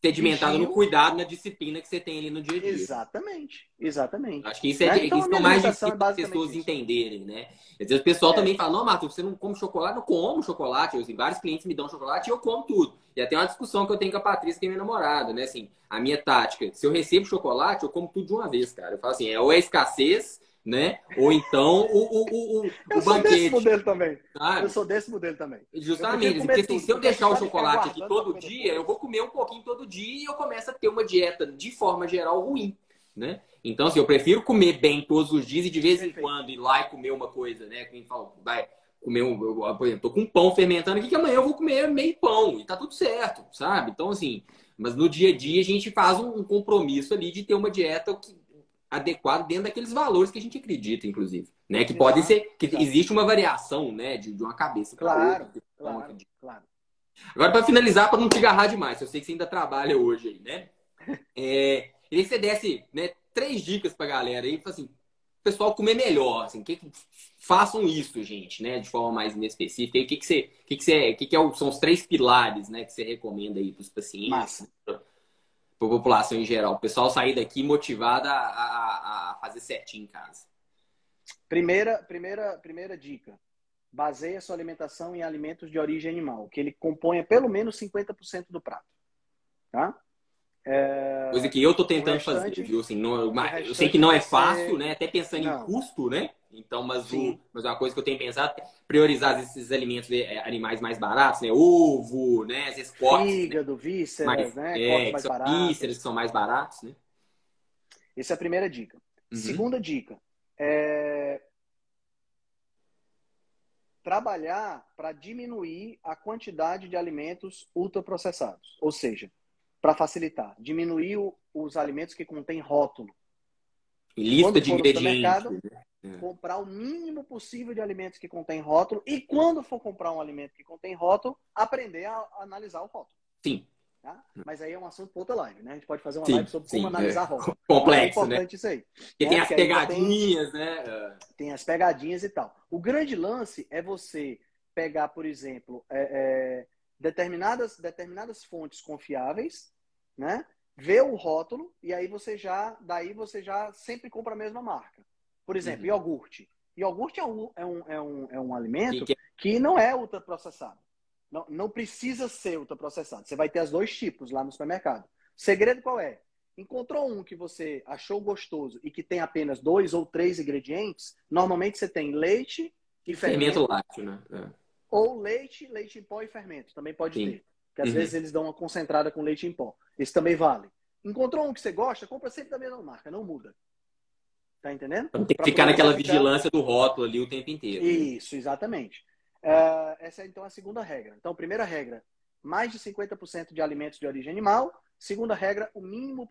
Sedimentado no cuidado, na disciplina que você tem ali no dia a dia. Exatamente. Exatamente. Acho que isso é, Né? Então, isso é mais alimentação difícil é para as pessoas isso. entenderem, né? Às vezes o pessoal É. também fala, não, você não come chocolate? Eu como chocolate. Eu, assim, vários clientes me dão chocolate e eu como tudo. E até uma discussão que eu tenho com a Patrícia, que é minha namorada, né? Assim, a minha tática, se eu recebo chocolate, eu como tudo de uma vez, cara. Eu falo assim, é ou é escassez, né? Ou então o, o, o, o, Eu o sou desse banquete. modelo também. sabe? Eu sou desse modelo também. Justamente, Eu porque assim, tudo, se eu deixar o ficar chocolate aqui todo dia, eu vou comer um pouquinho todo dia e eu começo a ter uma dieta, de forma geral, ruim, né? Então, assim, eu prefiro comer bem todos os dias e de vez em Perfeito. quando ir lá e comer uma coisa, né? Quem fala, vai comer um, eu, por exemplo, tô com pão fermentando aqui que amanhã eu vou comer meio pão e tá tudo certo, sabe? Então, assim, mas no dia a dia a gente faz um, um compromisso ali de ter uma dieta que adequado dentro daqueles valores que a gente acredita, inclusive. Né? Que pode ser. que exato. existe uma variação né? de, de uma cabeça. Claro, outra, claro, claro. Agora, para finalizar, para não te agarrar demais, eu sei que você ainda trabalha hoje aí, né? [LAUGHS] É, queria que você desse né, três dicas para galera aí, assim, pessoal comer melhor, assim, que, façam isso, gente, né, de forma mais específica. E o que que você, que que você, que que é são os três pilares, né, que você recomenda aí para os pacientes, para a população em geral, o pessoal sair daqui motivado a, a, a fazer certinho em casa. Primeira, primeira, primeira dica. Baseie a sua alimentação em alimentos de origem animal, que ele componha pelo menos 50% do prato. Tá? É... Coisa que eu tô tentando restante, fazer, viu? Assim, não, eu sei que não é fácil, ser... né? Até pensando não. em custo, né? Então, mas, o, mas uma coisa que eu tenho pensado é priorizar esses alimentos é, animais mais baratos, né? Ovo, né? Vezes cortes. Né? Fígado, né? vísceras, mais, né? É, cortes mais baratos. Vísceras que são mais baratos, né? Essa é a primeira dica. Uhum. Segunda dica. É... Trabalhar para diminuir a quantidade de alimentos ultraprocessados. Ou seja, para facilitar, diminuir o, os alimentos que contêm rótulo. Lista de ingredientes. Né? É. Comprar o mínimo possível de alimentos que contêm rótulo e quando for comprar um alimento que contém rótulo, aprender a analisar o rótulo. Sim. Tá? Mas aí é um assunto para outra live, né? A gente pode fazer uma sim, live sobre sim, como analisar é. rótulo. [LAUGHS] Complexo, é importante né? isso aí. Porque tem as pegadinhas, tem, né? Tem as pegadinhas e tal. O grande lance é você pegar, por exemplo, é, é, determinadas, determinadas fontes confiáveis, né? Ver o rótulo e aí você já, daí você já sempre compra a mesma marca. Por exemplo, uhum. iogurte. Iogurte é um, é um, é um, é um alimento que, que não é ultraprocessado. Não, não precisa ser ultraprocessado. Você vai ter os dois tipos lá no supermercado. O segredo qual é? Encontrou um que você achou gostoso e que tem apenas dois ou três ingredientes, normalmente você tem leite e fermento. Fermento lácteo, né? É. Ou leite, leite em pó e fermento. Também pode Sim. ter. Porque às uhum. vezes eles dão uma concentrada com leite em pó. Esse também vale. Encontrou um que você gosta, compra sempre da mesma marca, não muda. Tá entendendo? Então, tem que ficar naquela vigilância do rótulo ali o tempo inteiro. Isso, exatamente. Uh, essa é então a segunda regra. Então, primeira regra, mais de 50% de alimentos de origem animal. Segunda regra, o mínimo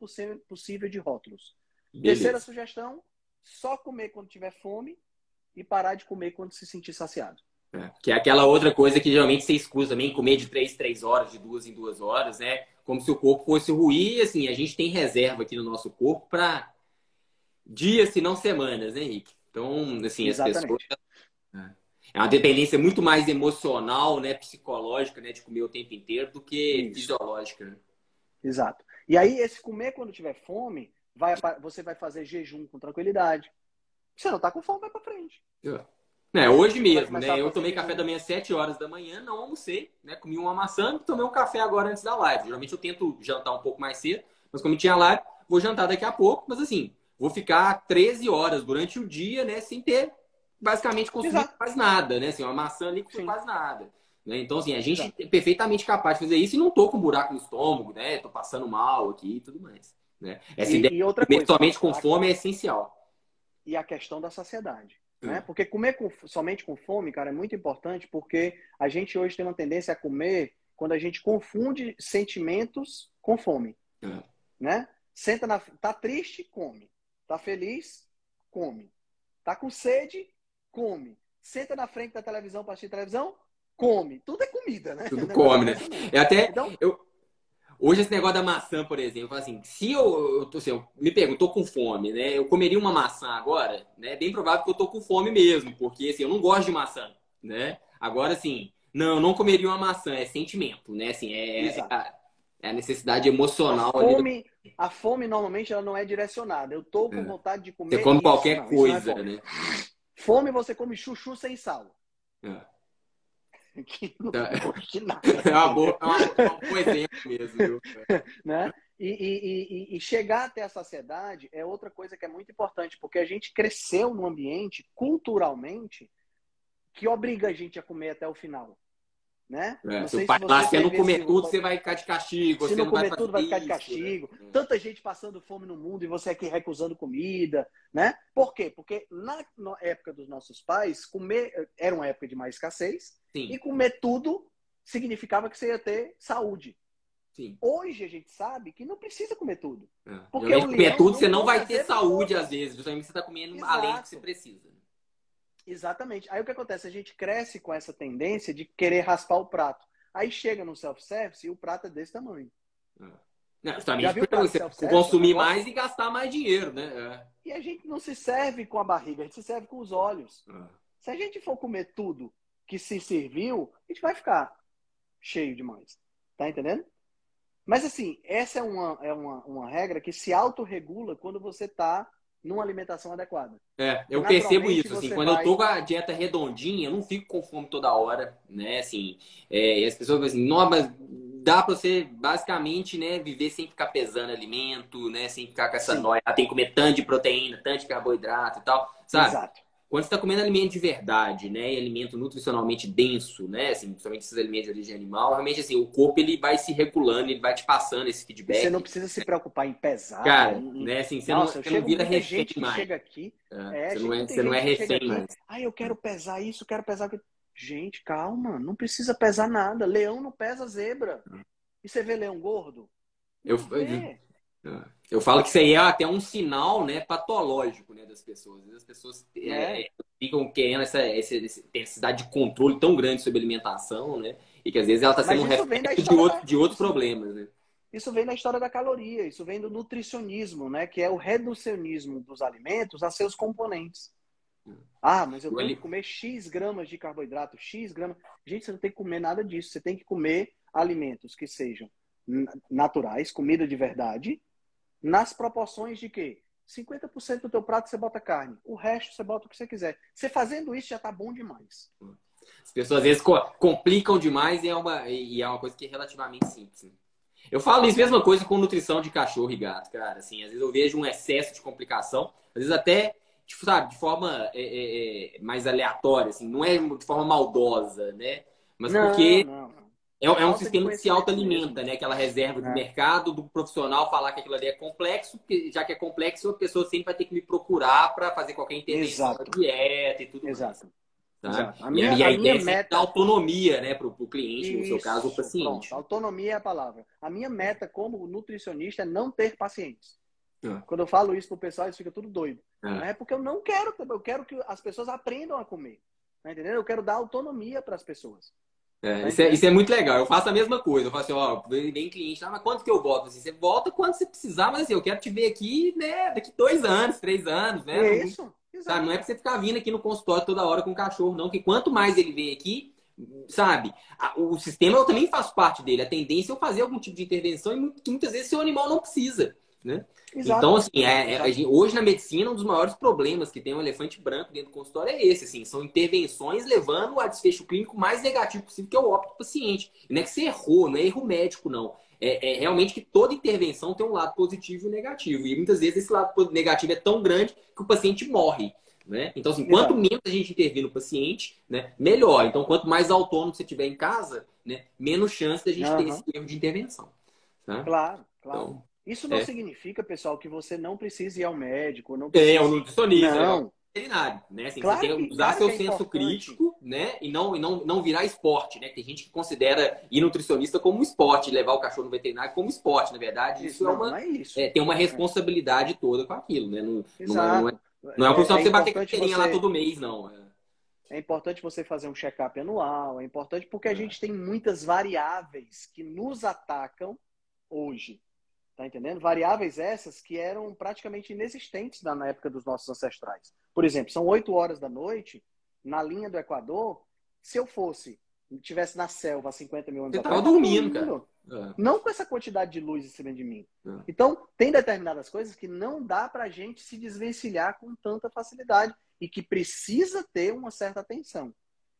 possível de rótulos. Beleza. Terceira sugestão, só comer quando tiver fome e parar de comer quando se sentir saciado. É, que é aquela outra coisa que geralmente você escusa também, comer de 3, 3 horas, de duas em duas horas, né? Como se o corpo fosse ruir. E assim, a gente tem reserva aqui no nosso corpo para dias, se não semanas, né, Henrique? Então, assim, Exatamente. as pessoas. É, é uma dependência muito mais emocional, né, psicológica, né, de comer o tempo inteiro do que Isso. fisiológica. Né? Exato. E aí, esse comer quando tiver fome, vai, você vai fazer jejum com tranquilidade. Você não tá com fome, vai para frente. É, hoje mesmo, né? Eu tomei café da manhã às 7 horas da manhã, não almocei, né? Comi uma maçã e tomei um café agora antes da live. Geralmente eu tento jantar um pouco mais cedo, mas como tinha live, vou jantar daqui a pouco, mas assim, vou ficar 13 horas durante o dia, né? Sem ter basicamente consumido quase nada, né? Assim, uma maçã ali com quase nada. Né? Então, assim, a gente Exato. é perfeitamente capaz de fazer isso e não tô com um buraco no estômago, né? Tô passando mal aqui e tudo mais. Né? Essa e, ideia e outra coisa, somente com fome é essencial. E a questão da saciedade. Né? Hum. Porque comer com, somente com fome, cara, é muito importante porque a gente hoje tem uma tendência a comer quando a gente confunde sentimentos com fome. Hum. Né? Senta na, tá triste, come. Tá feliz, come. Tá com sede, come. Senta na frente da televisão para assistir televisão, come. Tudo é comida, né? Tudo [LAUGHS] come, né? É até então, eu Hoje, esse negócio da maçã, por exemplo, assim, se eu, eu, assim, eu me pergunto, com fome, né? Eu comeria uma maçã agora, né? É bem provável que eu tô com fome mesmo, porque assim, eu não gosto de maçã, né? Agora, assim, não, não comeria uma maçã, é sentimento, né? Assim, é, é a, é a, necessidade emocional. A fome, do... a fome, normalmente, ela não é direcionada. Eu tô com é. vontade de comer. Você come isso, qualquer não, é coisa, é né? Fome, você come chuchu sem sal. É. [LAUGHS] que não é, [LAUGHS] nada. É uma boa, é, uma, é um bom exemplo mesmo. Viu? [LAUGHS] né? E, e, e, e, chegar até a saciedade é outra coisa que é muito importante, porque a gente cresceu num ambiente, culturalmente, que obriga a gente a comer até o final. Né? É, se o pai lá, se não comer tudo, você vai ficar de castigo. Se não, não comer vai tudo, vai ficar de castigo. Né? Tanta gente passando fome no mundo e você aqui recusando comida, né? Por quê? Porque na, época dos nossos pais, comer era uma época de mais escassez, Sim. e comer tudo significava que você ia ter saúde. Sim. Hoje a gente sabe que não precisa comer tudo. É. Porque comer tudo, você não vai ter saúde às vezes, justamente você está comendo Exato. além do que você precisa. Exatamente. Aí o que acontece? A gente cresce com essa tendência de querer raspar o prato. Aí chega no self-service e o prato é desse tamanho. É. Não, justamente você consumir mais e gastar mais dinheiro, né? É. E a gente não se serve com a barriga, a gente se serve com os olhos. É. Se a gente for comer tudo que se serviu, a gente vai ficar cheio demais. Tá entendendo? Mas assim, essa é uma, é uma, uma regra que se autorregula quando você está numa alimentação adequada. É, eu percebo isso, assim, quando vai... eu tô com a dieta redondinha, eu não fico com fome toda hora, né, assim, é, e as pessoas assim, não, mas dá para você basicamente, né, viver sem ficar pesando alimento, né, sem ficar com essa Sim. noia, ah, tem que comer tanto de proteína, tanto de carboidrato e tal, sabe? Exato. Quando você está comendo alimento de verdade, né, e alimento nutricionalmente denso, né, assim, principalmente esses alimentos de origem animal, realmente assim, o corpo ele vai se regulando, ele vai te passando esse feedback. Você não precisa se preocupar em pesar. Cara, em... né, assim, você Nossa, não, você não vira refém mais. chega aqui, é, é, você não é, você não é refém mais. Ah, eu quero pesar isso, quero pesar Gente, calma, não precisa pesar nada. Leão não pesa zebra. Hum. E você vê leão gordo? Eu, eu, eu falo que isso aí é até um sinal né, patológico né, das pessoas. As pessoas é. É, ficam querendo essa, essa, essa necessidade de controle tão grande sobre alimentação, né? E que às vezes ela está sendo um reflexo de, outro, de outros problemas. Né? Isso vem da história da caloria, isso vem do nutricionismo, né? Que é o reducionismo dos alimentos a seus componentes. Ah, mas eu tenho que comer X gramas de carboidrato, X gramas. Gente, você não tem que comer nada disso. Você tem que comer alimentos que sejam naturais, comida de verdade, nas proporções de quê? 50% do teu prato você bota carne, o resto você bota o que você quiser. Você fazendo isso já tá bom demais. As pessoas às vezes complicam demais e é uma, e é uma coisa que é relativamente simples. Né? Eu falo isso mesma coisa com nutrição de cachorro e gato, cara. Assim, às vezes eu vejo um excesso de complicação, às vezes até, tipo, sabe, de forma é, é, é mais aleatória, assim, não é de forma maldosa, né? Mas não, porque não. É, é um sistema que se autoalimenta, né? Aquela reserva do é. mercado, do profissional falar que aquilo ali é complexo, porque já que é complexo, a pessoa sempre vai ter que me procurar para fazer qualquer intervenção da dieta e tudo Exato. mais. Tá? Exato. A minha, e a, a ideia é meta... autonomia, né, para o cliente, Isso, no seu caso, o paciente. Pronto, autonomia é a palavra. A minha meta como nutricionista é não ter pacientes. Ah. Quando eu falo isso pro pessoal, eles ficam tudo doido. Ah. É porque eu não quero, eu quero que as pessoas aprendam a comer. Tá entendendo? Eu quero dar autonomia para as pessoas. É, isso, é, isso, é, muito legal. Eu faço a mesma coisa. Eu faço assim, ó, vem cliente, ah, mas quanto que eu volto? Assim, você volta quando você precisar, mas assim, eu quero te ver aqui, né, daqui dois anos, três anos, né? É isso. Sabe? Não é pra você ficar vindo aqui no consultório toda hora com o cachorro, não. Que quanto mais ele vem aqui, sabe? O sistema eu também faço parte dele. A tendência é eu fazer algum tipo de intervenção e muitas vezes seu animal não precisa, né? Exato. Então, assim, é, é, hoje na medicina, um dos maiores problemas que tem um elefante branco dentro do consultório é esse, assim, são intervenções levando a desfecho clínico mais negativo possível, que é o óbito do paciente. E não é que você errou, não é erro médico, não. É, é, realmente que toda intervenção tem um lado positivo e negativo. E muitas vezes esse lado negativo é tão grande que o paciente morre. Né? Então, assim, quanto menos a gente intervir no paciente, né, melhor. Então, quanto mais autônomo você tiver em casa, né, menos chance da gente uhum. ter esse erro de intervenção. Tá? Claro, claro. Então, isso não é. significa, pessoal, que você não precise ir ao médico. Não precisa... É, o nutricionista. Não. É veterinário, né? Assim, claro você tem que usar claro seu que é senso crítico, né? E não, e não, não virar esporte, né? Tem gente que considera ir nutricionista como um esporte, levar o cachorro no veterinário como esporte, na verdade. Isso, isso é não, é uma. É isso. É, tem uma responsabilidade toda com aquilo, né? Não, não, não, é, não é um profissional é, você bater carteirinha você... lá todo mês, não. É importante você fazer um check-up anual, é importante porque a gente tem muitas variáveis que nos atacam hoje. Tá entendendo? Variáveis essas que eram praticamente inexistentes na época dos nossos ancestrais. Por exemplo, são 8 horas da noite, na linha do Equador. Se eu fosse, tivesse na selva há 50 mil anos Você atrás, tava dormindo, dormindo, cara. É. Não com essa quantidade de luz em cima de mim. É. Então, tem determinadas coisas que não dá pra gente se desvencilhar com tanta facilidade e que precisa ter uma certa atenção.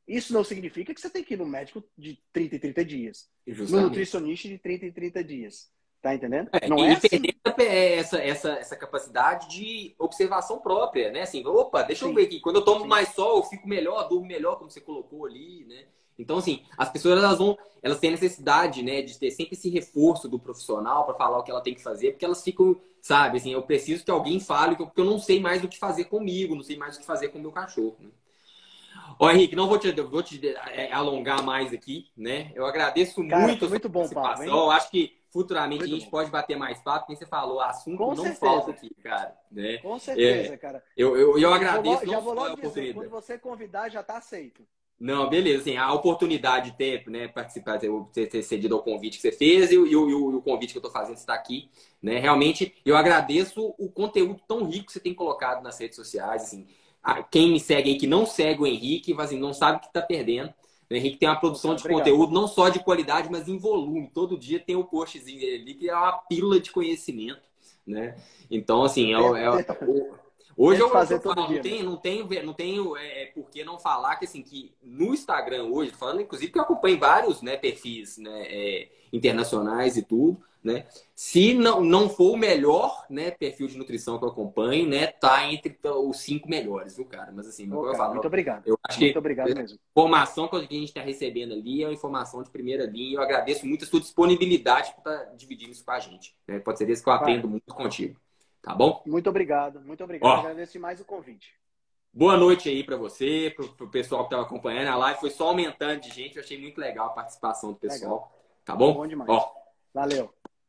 Isso não significa que você tem que ir no médico de 30 em 30 dias. No nutricionista de 30 em 30 dias. Tá entendendo? É, não é assim. perder essa, essa, essa capacidade de observação própria, né? Assim, opa, deixa Sim. eu ver aqui. Quando eu tomo Sim. mais sol, eu fico melhor, durmo melhor, como você colocou ali, né? Então, assim, as pessoas elas vão, elas têm necessidade, né, de ter sempre esse reforço do profissional para falar o que ela tem que fazer, porque elas ficam, sabe, assim, eu preciso que alguém fale, porque eu não sei mais do que fazer comigo, não sei mais o que fazer com o meu cachorro. Né? Ó, Henrique, não vou te, vou te é, alongar mais aqui, né? Eu agradeço Cara, muito. Muito bom, Paulo. Eu acho que futuramente Muito a gente bom. pode bater mais papo, quem você falou, assunto Com não certeza. falta aqui, cara. Né? Com certeza, é, cara. Eu, eu, eu agradeço. Já vou, já vou logo dizer, quando você convidar, já está aceito. Não, beleza, assim, a oportunidade de ter, né, participar, ter, ter cedido ao convite que você fez e, e, e, o, o, convite que eu estou fazendo está aqui, né, realmente eu agradeço o conteúdo tão rico que você tem colocado nas redes sociais, assim, a, quem me segue aí que não segue o Henrique, assim, não sabe o que está perdendo, o Henrique tem uma produção de Obrigado. conteúdo não só de qualidade, mas em volume, todo dia tem o um postzinho dele ali que é uma pílula de conhecimento, né, então, assim, é, é, é. Hoje eu, fazer eu falo, dia, não, tem, não tenho, não tenho é, é, por que não falar que assim que no Instagram hoje, falando inclusive que eu acompanho vários né, perfis né, é, internacionais e tudo, né? Se não, não for o melhor né, perfil de nutrição que eu acompanho, né, tá entre os cinco melhores, viu, cara? Mas assim, Ô, cara, falo, muito obrigado. Eu acho muito que obrigado mesmo. A informação que a gente está recebendo ali é uma informação de primeira linha. Eu agradeço muito a sua disponibilidade por estar tá dividindo isso com a gente. Né? Pode ser isso que eu aprendo Vai. muito contigo. Tá bom? Muito obrigado, muito obrigado. Ó, Agradeço demais o convite. Boa noite aí para você, para o pessoal que estava acompanhando. A live foi só aumentando de gente. Eu achei muito legal a participação do pessoal. Legal. Tá bom? Bom demais. Ó, Valeu.